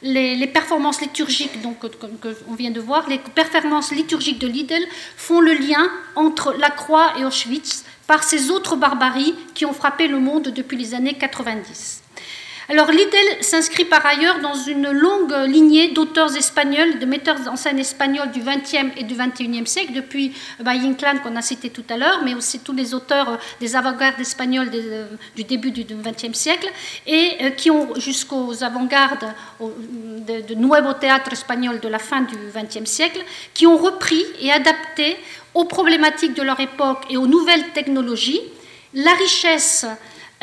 Speaker 1: les, performances liturgiques donc, que, on vient de voir. Les performances liturgiques de Lidl font le lien entre la croix et Auschwitz par ces autres barbaries qui ont frappé le monde depuis les années 90. Alors Liddell s'inscrit par ailleurs dans une longue lignée d'auteurs espagnols, de metteurs en scène espagnols du XXe et du XXIe siècle, depuis Inclán qu'on a cité tout à l'heure, mais aussi tous les auteurs euh, des avant-gardes espagnols euh, du début du XXe siècle, et euh, qui ont jusqu'aux avant-gardes de, de Nuevo Théâtre espagnol de la fin du XXe siècle, qui ont repris et adapté aux problématiques de leur époque et aux nouvelles technologies la richesse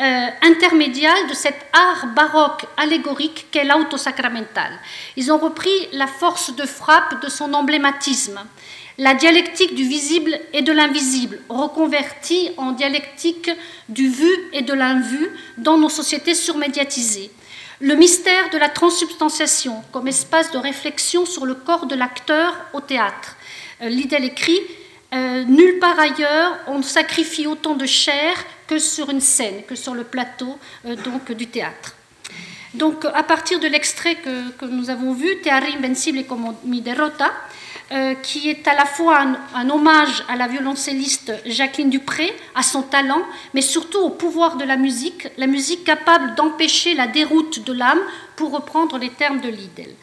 Speaker 1: euh, intermédiaire de cet art baroque allégorique qu'est l'auto sacramental. Ils ont repris la force de frappe de son emblématisme, la dialectique du visible et de l'invisible, reconvertie en dialectique du vu et de l'invu dans nos sociétés surmédiatisées. Le mystère de la transsubstantiation comme espace de réflexion sur le corps de l'acteur au théâtre. Euh, Liddell écrit euh, Nulle part ailleurs on sacrifie autant de chair que sur une scène, que sur le plateau euh, donc, du théâtre. Donc, à partir de l'extrait que, nous avons vu, Teari Invencible et como mi derrota, euh, qui est à la fois un, hommage à la violoncelliste Jacqueline Dupré, à son talent, mais surtout au pouvoir de la musique, la musique capable d'empêcher la déroute de l'âme, pour reprendre les termes de Liddell.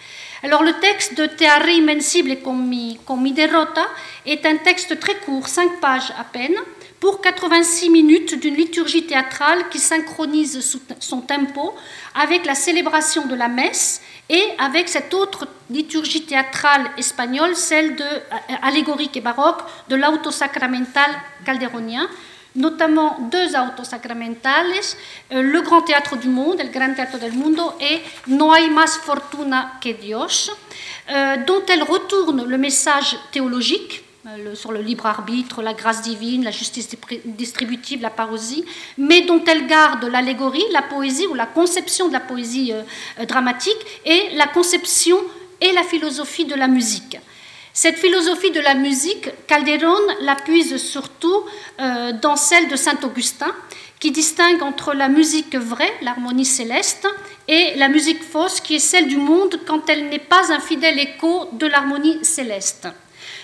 Speaker 1: Alors le texte de Teari Invencible et con mi, mi derrota est un texte très court, cinq pages à peine, pour 86 minutes d'une liturgie théâtrale qui synchronise son tempo avec la célébration de la messe et avec cette autre liturgie théâtrale espagnole, celle de, euh, allégorique et baroque de l'auto sacramental calderonien, notamment deux autos sacramentales, euh, le Grand Théâtre du Monde, le Gran Teatro del Mundo, et No hay más fortuna que Dios, euh, dont elle retourne le message théologique euh, sur le libre arbitre, la grâce divine, la justice distributive, la parosie, mais dont elle garde l'allégorie, la poésie ou la conception de la poésie dramatique et la conception et la philosophie de la musique. Cette philosophie de la musique, Calderon la puise surtout dans celle de Saint Augustin, qui distingue entre la musique vraie, l'harmonie céleste, et la musique fausse, qui est celle du monde quand elle n'est pas un fidèle écho de l'harmonie céleste.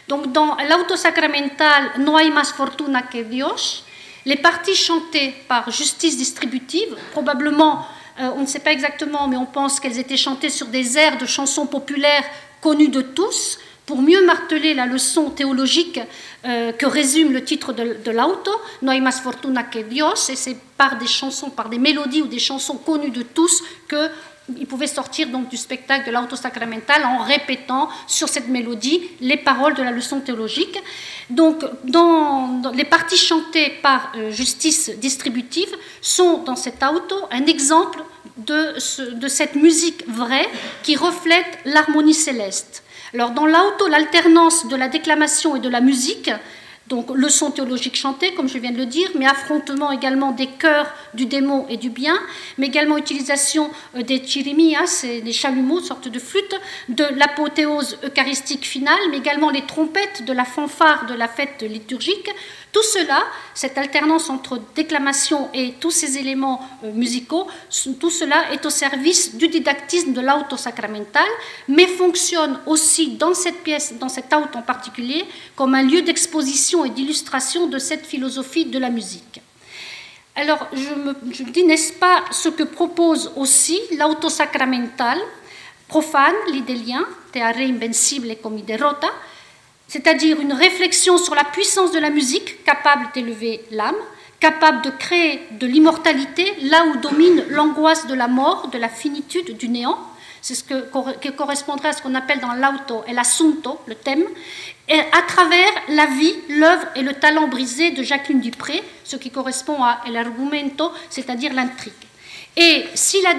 Speaker 1: Donc dans l'auto sacramental No hay más fortuna que Dios, les parties chantées par justice distributive, probablement, euh, on ne sait pas exactement, mais on pense qu'elles étaient chantées sur des airs de chansons populaires connues de tous, pour mieux marteler la leçon théologique euh, que résume le titre de, l'auto, No hay más fortuna que Dios, et c'est par des chansons, par des mélodies ou des chansons connues de tous que il pouvait sortir donc du spectacle de l'auto sacramental en répétant sur cette mélodie les paroles de la leçon théologique. Donc, dans, les parties chantées par euh, Justice Distributive sont dans cet auto un exemple de cette musique vraie qui reflète l'harmonie céleste. Alors, dans l'auto, l'alternance de la déclamation et de la musique donc leçon théologique chantée, comme je viens de le dire, mais affrontement également des chœurs du démon et du bien, mais également utilisation euh, des chirimias, des chalumeaux, sorte de flûte, de l'apothéose eucharistique finale, mais également les trompettes de la fanfare de la fête liturgique, tout cela, cette alternance entre déclamation et tous ces éléments euh, musicaux, tout cela est au service du didactisme de l'auto sacramental, mais fonctionne aussi dans cette pièce, dans cette auto en particulier, comme un lieu d'exposition et d'illustration de cette philosophie de la musique. Alors, je me dis, n'est-ce pas ce que propose aussi l'auto sacramental profane, l'idélien, Teare invencible comme derrota, c'est-à-dire une réflexion sur la puissance de la musique capable d'élever l'âme, capable de créer de l'immortalité là où domine l'angoisse de la mort, de la finitude, du néant. C'est ce que, qui correspondrait à ce qu'on appelle dans l'auto et l'assunto, le thème, et à travers la vie, l'œuvre et le talent brisé de Jacqueline Dupré, ce qui correspond à l'argumento, c'est-à-dire l'intrigue. Et si la,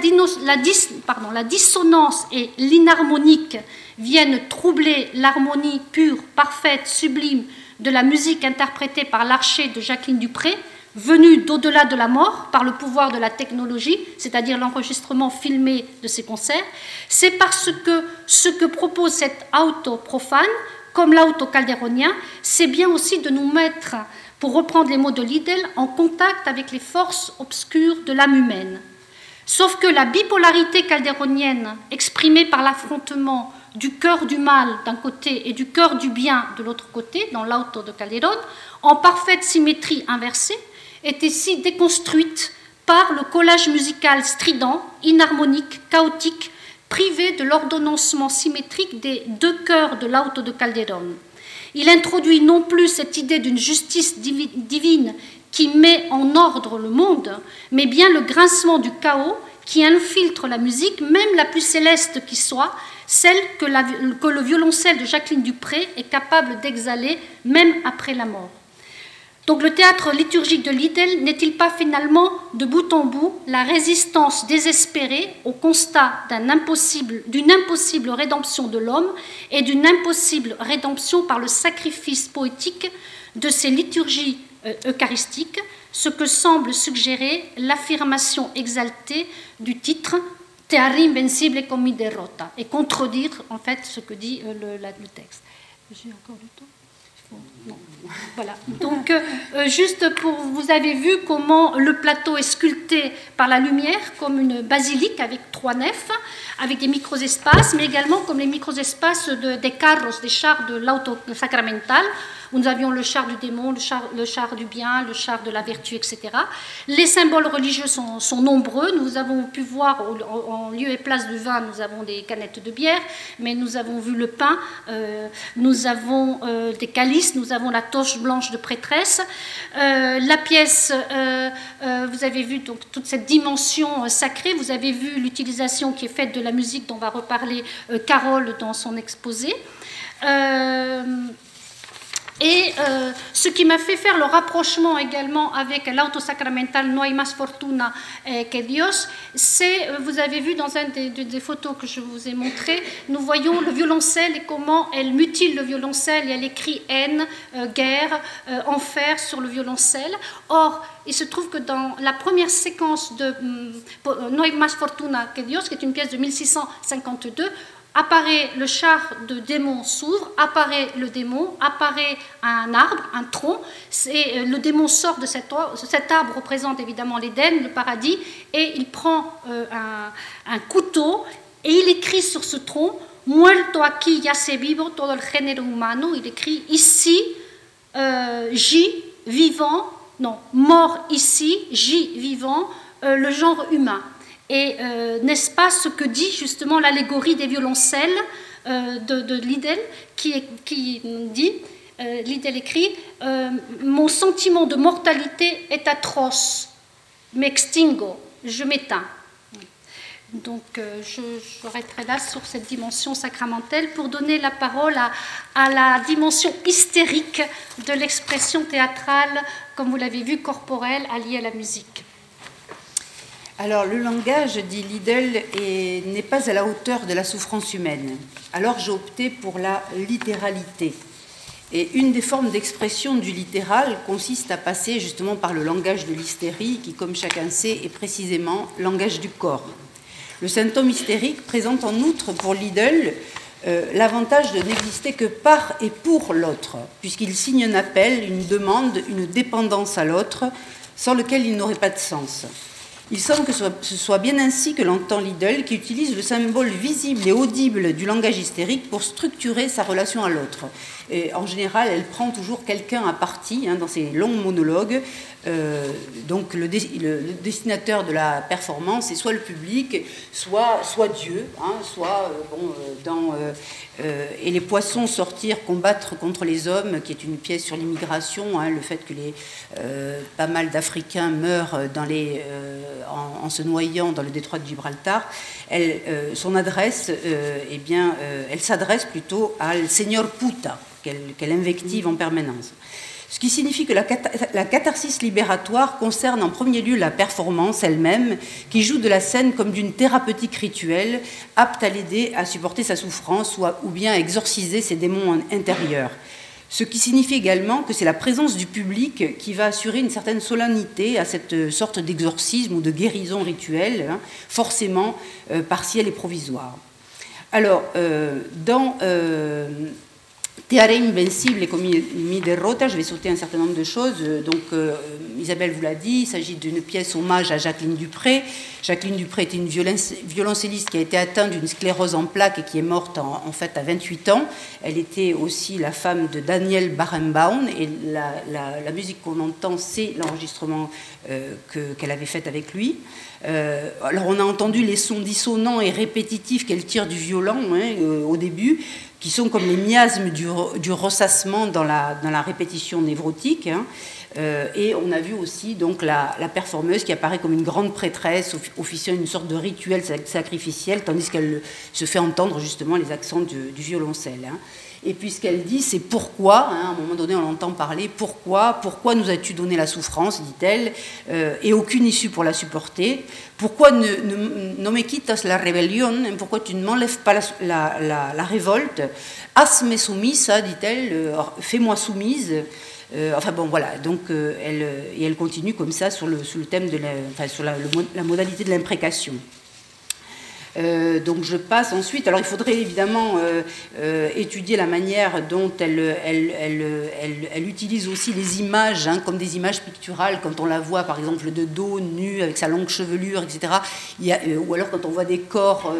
Speaker 1: la dissonance et l'inharmonique viennent troubler l'harmonie pure, parfaite, sublime de la musique interprétée par l'archer de Jacqueline Dupré, venue d'au-delà de la mort par le pouvoir de la technologie, c'est-à-dire l'enregistrement filmé de ces concerts, c'est parce que ce que propose cet auto profane, comme l'auto calderonien, c'est bien aussi de nous mettre, pour reprendre les mots de Liddell, en contact avec les forces obscures de l'âme humaine. Sauf que la bipolarité caldéronienne, exprimée par l'affrontement du cœur du mal d'un côté et du cœur du bien de l'autre côté, dans l'auto de Calderon, en parfaite symétrie inversée, est ici déconstruite par le collage musical strident, inharmonique, chaotique, privé de l'ordonnancement symétrique des deux cœurs de l'auto de Calderon. Il introduit non plus cette idée d'une justice divine qui met en ordre le monde, mais bien le grincement du chaos qui infiltre la musique, même la plus céleste qui soit, celle que, le violoncelle de Jacqueline Dupré est capable d'exhaler même après la mort. Donc le théâtre liturgique de Liddell n'est-il pas finalement, de bout en bout, la résistance désespérée au constat d'une impossible, impossible rédemption de l'homme et d'une impossible rédemption par le sacrifice poétique de ces liturgies euh, eucharistiques, ce que semble suggérer l'affirmation exaltée du titre Te invincible comme derrota et contredire en fait ce que dit euh, le, le texte. J'ai encore du temps voilà. Donc, euh, euh, juste pour vous avez vu comment le plateau est sculpté par la lumière comme une basilique avec trois nefs, avec des micro-espaces, mais également comme les micro-espaces des carros, des chars de l'auto sacramental, où nous avions le char du démon, le char, du bien, le char de la vertu, etc. Les symboles religieux sont, nombreux. Nous avons pu voir en, lieu et place du vin, nous avons des canettes de bière, mais nous avons vu le pain, euh, nous avons euh, des calices, nous avons la torche blanche de prêtresse. Euh, la pièce, vous avez vu toute cette dimension sacrée, vous avez vu l'utilisation qui est faite de la musique dont va reparler Carole dans son exposé. Et euh, ce qui m'a fait faire le rapprochement également avec l'auto sacramental No hay fortuna eh, que Dios, c'est, euh, vous avez vu dans une des, photos que je vous ai montrées, nous voyons le violoncelle et comment elle mutile le violoncelle et elle écrit haine, euh, guerre, enfer sur le violoncelle. Or, il se trouve que dans la première séquence de mm, No hay fortuna que Dios, qui est une pièce de 1652, apparaît le char de démon s'ouvre, apparaît le démon, apparaît un arbre, un tronc. Et euh, le démon sort de cet arbre, cet arbre représente évidemment l'Éden, le paradis, et il prend euh, un, couteau et il écrit sur ce tronc Muerto aquí yace vivo todo el género humano. Il écrit ici, euh, J, vivant, non, mort ici, J, vivant, le genre humain. Et euh, n'est-ce pas ce que dit justement l'allégorie des violoncelles euh, de, Liddell, qui, dit, euh, Liddell écrit, Mon sentiment de mortalité est atroce, m'extingo, je m'éteins. Donc je j'arrêterai là sur cette dimension sacramentelle pour donner la parole à, à la dimension hystérique de l'expression théâtrale, comme vous l'avez vu, corporelle, alliée à la musique.
Speaker 2: Alors, le langage, dit Liddell, n'est pas à la hauteur de la souffrance humaine. Alors, j'ai opté pour la littéralité. Et une des formes d'expression du littéral consiste à passer justement par le langage de l'hystérie, qui, comme chacun sait, est précisément langage du corps. Le symptôme hystérique présente en outre pour Liddell euh, l'avantage de n'exister que par et pour l'autre, puisqu'il signe un appel, une demande, une dépendance à l'autre, sans lequel il n'aurait pas de sens. Il semble que ce soit bien ainsi que l'entend Liddell, qui utilise le symbole visible et audible du langage hystérique pour structurer sa relation à l'autre. En général, elle prend toujours quelqu'un à partie hein, dans ses longs monologues. Euh, donc le, destinateur de la performance est soit le public, soit, Dieu, hein, soit euh, bon, euh, dans Et les poissons sortir combattre contre les hommes, qui est une pièce sur l'immigration, hein, le fait que les, pas mal d'Africains meurent en, se noyant dans le détroit de Gibraltar. Son adresse, eh bien, elle s'adresse plutôt à Seigneur Puta qu'elle invective en permanence. Ce qui signifie que la, catharsis libératoire concerne en premier lieu la performance elle-même, qui joue de la scène comme d'une thérapeutique rituelle, apte à l'aider à supporter sa souffrance ou, ou bien à exorciser ses démons intérieurs. Ce qui signifie également que c'est la présence du public qui va assurer une certaine solennité à cette sorte d'exorcisme ou de guérison rituelle, hein, forcément euh, partielle et provisoire. Alors, euh, dans euh, Teare Invincible et comme mi derrota, je vais sauter un certain nombre de choses. Donc, euh, Isabelle vous l'a dit, il s'agit d'une pièce hommage à Jacqueline Dupré. Jacqueline Dupré était une violoncelliste qui a été atteinte d'une sclérose en plaques et qui est morte en, fait à 28 ans. Elle était aussi la femme de Daniel Barenbaum et la, musique qu'on entend, c'est l'enregistrement euh, qu'elle avait fait avec lui. Euh, alors, on a entendu les sons dissonants et répétitifs qu'elle tire du violon hein, au début qui sont comme les miasmes du, du ressassement dans la, dans la, répétition névrotique. Hein. Euh, et on a vu aussi donc la, la, performeuse qui apparaît comme une grande prêtresse, officiant une sorte de rituel sacrificiel, tandis qu'elle se fait entendre justement les accents du, violoncelle. Hein. Et puis ce qu'elle dit, c'est pourquoi, hein, à un moment donné on l'entend parler, pourquoi, pourquoi nous as-tu donné la souffrance, dit-elle, euh, et aucune issue pour la supporter Pourquoi ne, ne, me quitas la rébellion Pourquoi tu ne m'enlèves pas la, la, révolte? Asme soumisa, dit-elle, euh, fais-moi soumise. Euh, enfin bon, voilà, donc elle, et elle continue comme ça sur le, sur le thème de la, enfin, sur la, la modalité de l'imprécation. Euh, donc je passe ensuite. Alors il faudrait évidemment euh, euh, étudier la manière dont elle, utilise aussi les images, hein, comme des images picturales, quand on la voit par exemple de dos, nu, avec sa longue chevelure, etc. Ou alors quand on voit des corps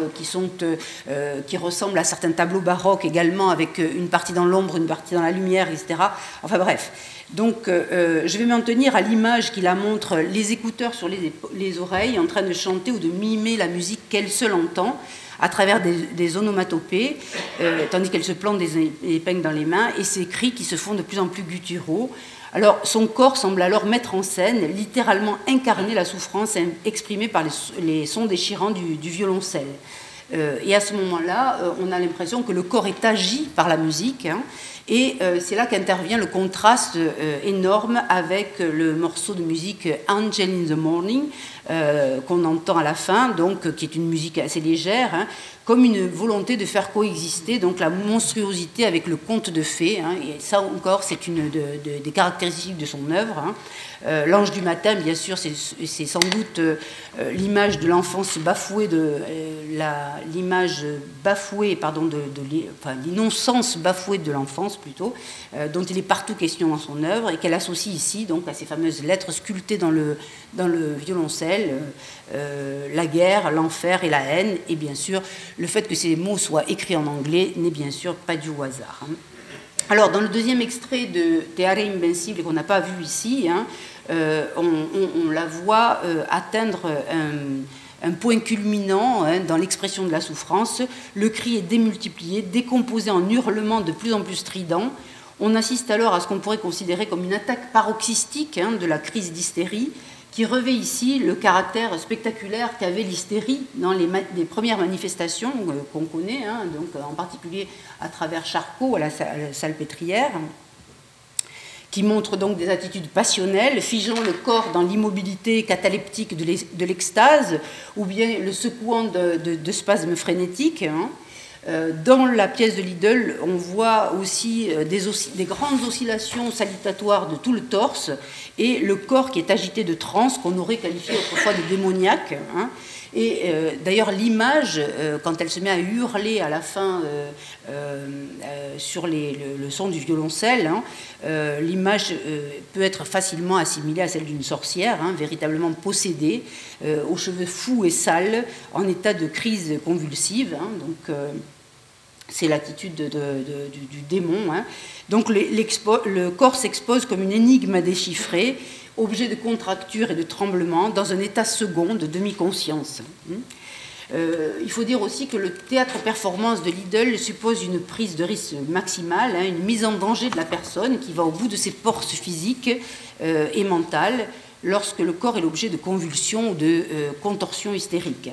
Speaker 2: qui ressemblent à certains tableaux baroques également, avec une partie dans l'ombre, une partie dans la lumière, etc. Enfin bref. Donc, euh, euh, je vais m'en tenir à l'image qui la montre, les écouteurs sur les, oreilles, en train de chanter ou de mimer la musique qu'elle seule entend à travers des, onomatopées, euh, tandis qu'elle se plante des épingles dans les mains, et ces cris qui se font de plus en plus gutturaux. Alors, son corps semble alors mettre en scène, littéralement incarner la souffrance exprimée par les, sons déchirants du, violoncelle. et à ce moment-là, on a l'impression que le corps est agi par la musique, hein, et euh, c'est là qu'intervient le contraste euh, énorme avec le morceau de musique Angel in the Morning, euh, qu'on entend à la fin, donc, qui est une musique assez légère, hein, comme une volonté de faire coexister donc, la monstruosité avec le conte de fées. Hein, et ça encore, c'est une des caractéristiques de son œuvre. Hein. Euh, L'ange du matin, bien sûr, c'est sans doute euh, l'image de l'enfance bafouée, de l'image bafouée, pardon, de, l'innocence bafouée de l'enfance plutôt, dont il est partout question dans son œuvre et qu'elle associe ici donc à ces fameuses lettres sculptées dans le violoncelle euh, euh, la guerre, l'enfer et la haine. Et bien sûr, le fait que ces mots soient écrits en anglais n'est bien sûr pas du hasard. Hein. Alors, dans le deuxième extrait de Teare Invincible, qu'on n'a pas vu ici, hein, euh, on, la voit atteindre un, point culminant hein, dans l'expression de la souffrance. Le cri est démultiplié, décomposé en hurlements de plus en plus stridents. On assiste alors à ce qu'on pourrait considérer comme une attaque paroxystique de la crise d'hystérie, qui revêt ici le caractère spectaculaire qu'avait l'hystérie dans les, premières manifestations euh, qu'on connaît, hein, donc en particulier à travers Charcot à la, salpêtrière, qui montre donc des attitudes passionnelles, figeant le corps dans l'immobilité cataleptique de l'extase, ou bien le secouant de, spasmes frénétiques. Hein. Euh, dans la pièce de Lidl, on voit aussi euh, des, grandes oscillations salutatoires de tout le torse et le corps qui est agité de transe, qu'on aurait qualifié autrefois de démoniaque. Hein. Et euh, d'ailleurs, l'image, quand elle se met à hurler à la fin sur le, son du violoncelle, hein, l'image peut être facilement assimilée à celle d'une sorcière, hein, véritablement possédée, aux cheveux fous et sales, en état de crise convulsive. donc, c'est l'attitude du, démon. Hein. Donc le corps s'expose comme une énigme à déchiffrer, objet de contracture et de tremblement, dans un état second de demi-conscience. Hein. Euh, il faut dire aussi que le théâtre-performance de Lidl suppose une prise de risque maximale, hein, une mise en danger de la personne qui va au bout de ses forces physiques euh, et mentales lorsque le corps est l'objet de convulsions ou de euh, contorsions hystériques.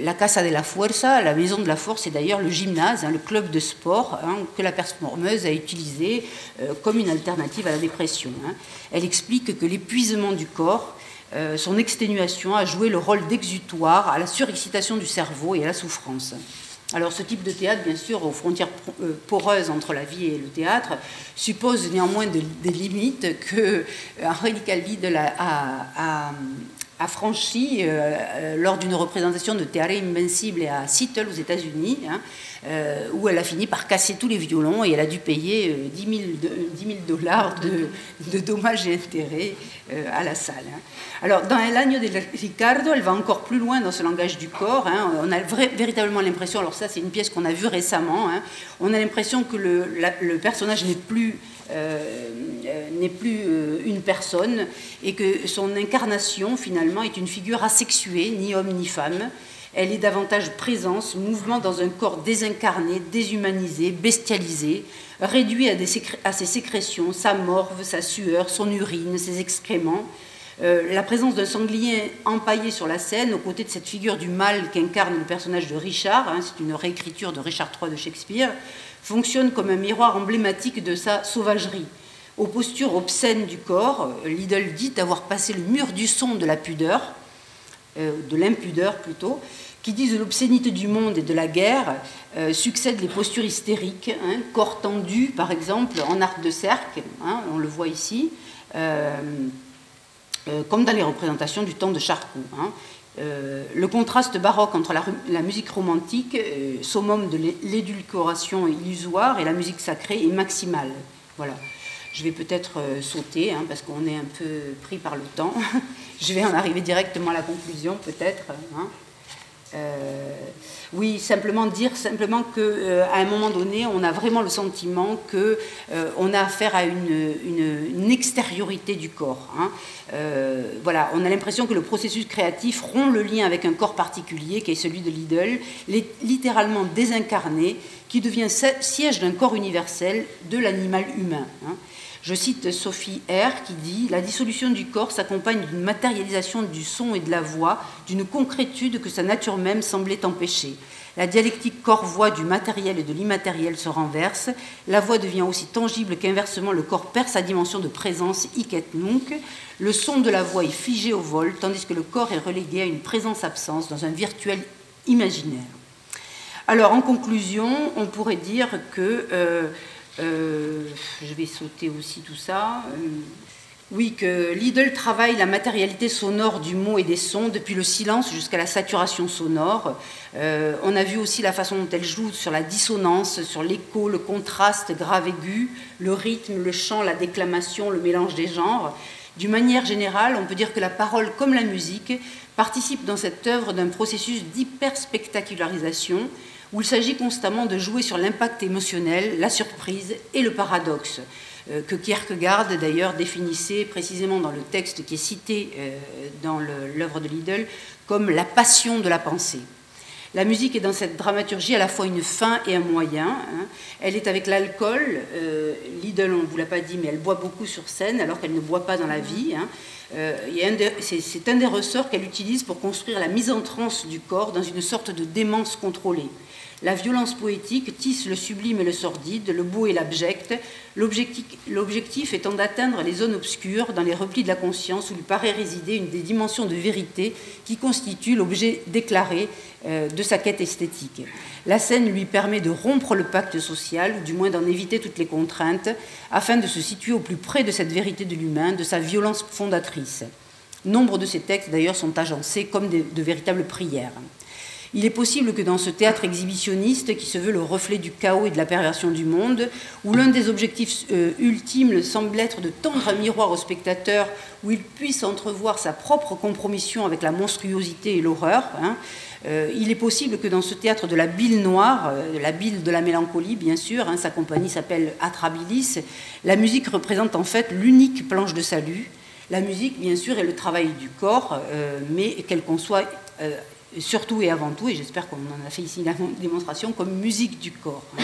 Speaker 2: La Casa de la Fuerza, la maison de la force, est d'ailleurs le gymnase, hein, le club de sport hein, que la performeuse a utilisé comme une alternative à la dépression. Hein. Elle explique que l'épuisement du corps, son exténuation, a joué le rôle d'exutoire à la surexcitation du cerveau et à la souffrance. Alors ce type de théâtre, bien sûr, aux frontières euh, poreuses entre la vie et le théâtre, suppose néanmoins des, limites que euh, Henri Calvi a, a, franchi euh, lors d'une représentation de Théâtre Invincible à Seattle aux États-Unis. Hein, euh, où elle a fini par casser tous les violons et elle a dû payer 10 euh, 000, dollars de, dommages et intérêts euh, à la salle. Hein. Alors, dans El Año de Ricardo, elle va encore plus loin dans ce langage du corps. Hein. On a véritablement l'impression, alors ça c'est une pièce qu'on a vue récemment, on a l'impression que le personnage n'est plus n'est plus une personne et que son incarnation finalement est une figure asexuée, ni homme ni femme, elle est davantage présence, mouvement dans un corps désincarné, déshumanisé, bestialisé, réduit à, ses sécrétions, sa morve, sa sueur, son urine, ses excréments. Euh, la présence d'un sanglier empaillé sur la scène, aux côtés de cette figure du mal qu'incarne le personnage de Richard, hein, c'est une réécriture de Richard III de Shakespeare, fonctionne comme un miroir emblématique de sa sauvagerie. Aux postures obscènes du corps, Liddell dit avoir passé le mur du son de la pudeur, euh, de l'impudeur plutôt, qui disent l'obscénité du monde et de la guerre, euh, succèdent les postures hystériques, hein, corps tendu par exemple en arc de cercle, hein, on le voit ici, euh, euh, comme dans les représentations du temps de Charcot. Hein. Le contraste baroque entre la, musique romantique, summum de l'édulcoration illusoire, et la musique sacrée est maximal. Voilà. Je vais peut-être sauter, parce qu'on est un peu pris par le temps. Je vais en arriver directement à la conclusion, peut-être. Euh, oui, simplement dire simplement qu'à euh, un moment donné, on a vraiment le sentiment que euh, on a affaire à une, extériorité du corps. Hein. voilà, on a l'impression que le processus créatif rompt le lien avec un corps particulier, qui est celui de Lidl, littéralement désincarné, qui devient siège d'un corps universel de l'animal humain. Hein. Je cite Sophie R qui dit La dissolution du corps s'accompagne d'une matérialisation du son et de la voix, d'une concrétude que sa nature même semblait empêcher. La dialectique corps-voix du matériel et de l'immatériel se renverse. La voix devient aussi tangible qu'inversement le corps perd sa dimension de présence, hic et nunc. Le son de la voix est figé au vol, tandis que le corps est relégué à une présence-absence dans un virtuel imaginaire. Alors, en conclusion, on pourrait dire que euh, je vais sauter aussi tout ça. Euh, oui, que Lidl travaille la matérialité sonore du mot et des sons, depuis le silence jusqu'à la saturation sonore. Euh, on a vu aussi la façon dont elle joue sur la dissonance, sur l'écho, le contraste grave-aigu, le rythme, le chant, la déclamation, le mélange des genres. D'une manière générale, on peut dire que la parole, comme la musique, participe dans cette œuvre d'un processus d'hyperspectacularisation où il s'agit constamment de jouer sur l'impact émotionnel, la surprise et le paradoxe, euh, que Kierkegaard d'ailleurs définissait précisément dans le texte qui est cité euh, dans l'œuvre de Lidl comme la passion de la pensée. La musique est dans cette dramaturgie à la fois une fin et un moyen. Hein. Elle est avec l'alcool. Euh, Lidl, on ne vous l'a pas dit, mais elle boit beaucoup sur scène alors qu'elle ne boit pas dans la vie. Hein. c'est un des ressorts qu'elle utilise pour construire la mise en transe du corps dans une sorte de démence contrôlée. La violence poétique tisse le sublime et le sordide, le beau et l'abject, l'objectif étant d'atteindre les zones obscures dans les replis de la conscience où il paraît résider une des dimensions de vérité qui constitue l'objet déclaré euh, de sa quête esthétique. La scène lui permet de rompre le pacte social, ou du moins d'en éviter toutes les contraintes, afin de se situer au plus près de cette vérité de l'humain, de sa violence fondatrice. Nombre de ces textes, d'ailleurs, sont agencés comme de véritables prières. Il est possible que dans ce théâtre exhibitionniste qui se veut le reflet du chaos et de la perversion du monde, où l'un des objectifs euh, ultimes semble être de tendre un miroir au spectateur où il puisse entrevoir sa propre compromission avec la monstruosité et l'horreur, hein, euh, il est possible que dans ce théâtre de la bile noire, euh, la bile de la mélancolie bien sûr, hein, sa compagnie s'appelle Atrabilis, la musique représente en fait l'unique planche de salut. La musique, bien sûr, est le travail du corps, mais qu'elle conçoit surtout et avant tout, et j'espère qu'on en a fait ici la démonstration, comme musique du corps. Hein.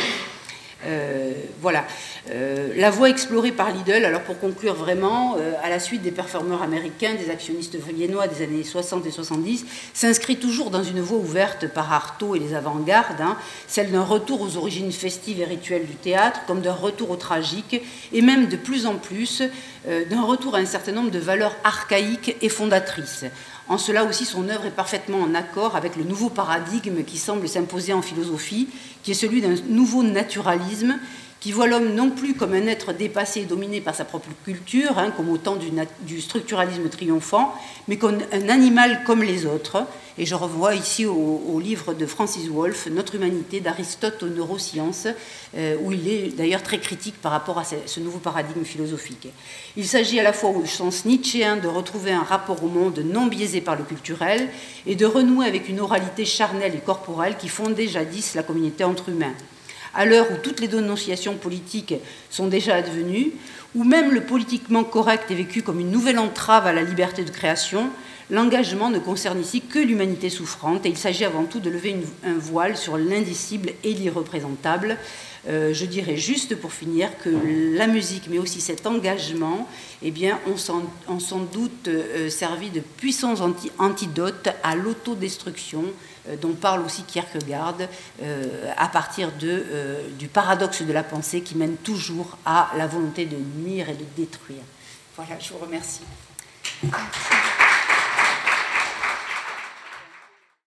Speaker 2: Euh, voilà. Euh, la voie explorée par Lidl, alors pour conclure vraiment, euh, à la suite des performeurs américains, des actionnistes viennois des années 60 et 70, s'inscrit toujours dans une voie ouverte par Artaud et les avant-gardes, hein, celle d'un retour aux origines festives et rituelles du théâtre, comme d'un retour au tragique, et même de plus en plus d'un retour à un certain nombre de valeurs archaïques et fondatrices. En cela aussi, son œuvre est parfaitement en accord avec le nouveau paradigme qui semble s'imposer en philosophie, qui est celui d'un nouveau naturalisme qui voit l'homme non plus comme un être dépassé et dominé par sa propre culture, hein, comme au temps du, structuralisme triomphant, mais comme un animal comme les autres. Et je revois ici au, livre de Francis Wolff, Notre humanité d'Aristote aux neurosciences, euh, où il est d'ailleurs très critique par rapport à ce, nouveau paradigme philosophique. Il s'agit à la fois au sens nietzschéen de retrouver un rapport au monde non biaisé par le culturel et de renouer avec une oralité charnelle et corporelle qui fondait jadis la communauté entre humains à l'heure où toutes les dénonciations politiques sont déjà advenues, où même le politiquement correct est vécu comme une nouvelle entrave à la liberté de création, l'engagement ne concerne ici que l'humanité souffrante et il s'agit avant tout de lever un voile sur l'indicible et l'irreprésentable. Euh, je dirais juste pour finir que la musique, mais aussi cet engagement, eh bien, ont sans, doute euh, servi de puissants antidotes à l'autodestruction dont parle aussi Kierkegaard, à partir de, du paradoxe de la pensée qui mène toujours à la volonté de nuire et de détruire. Voilà, je vous remercie.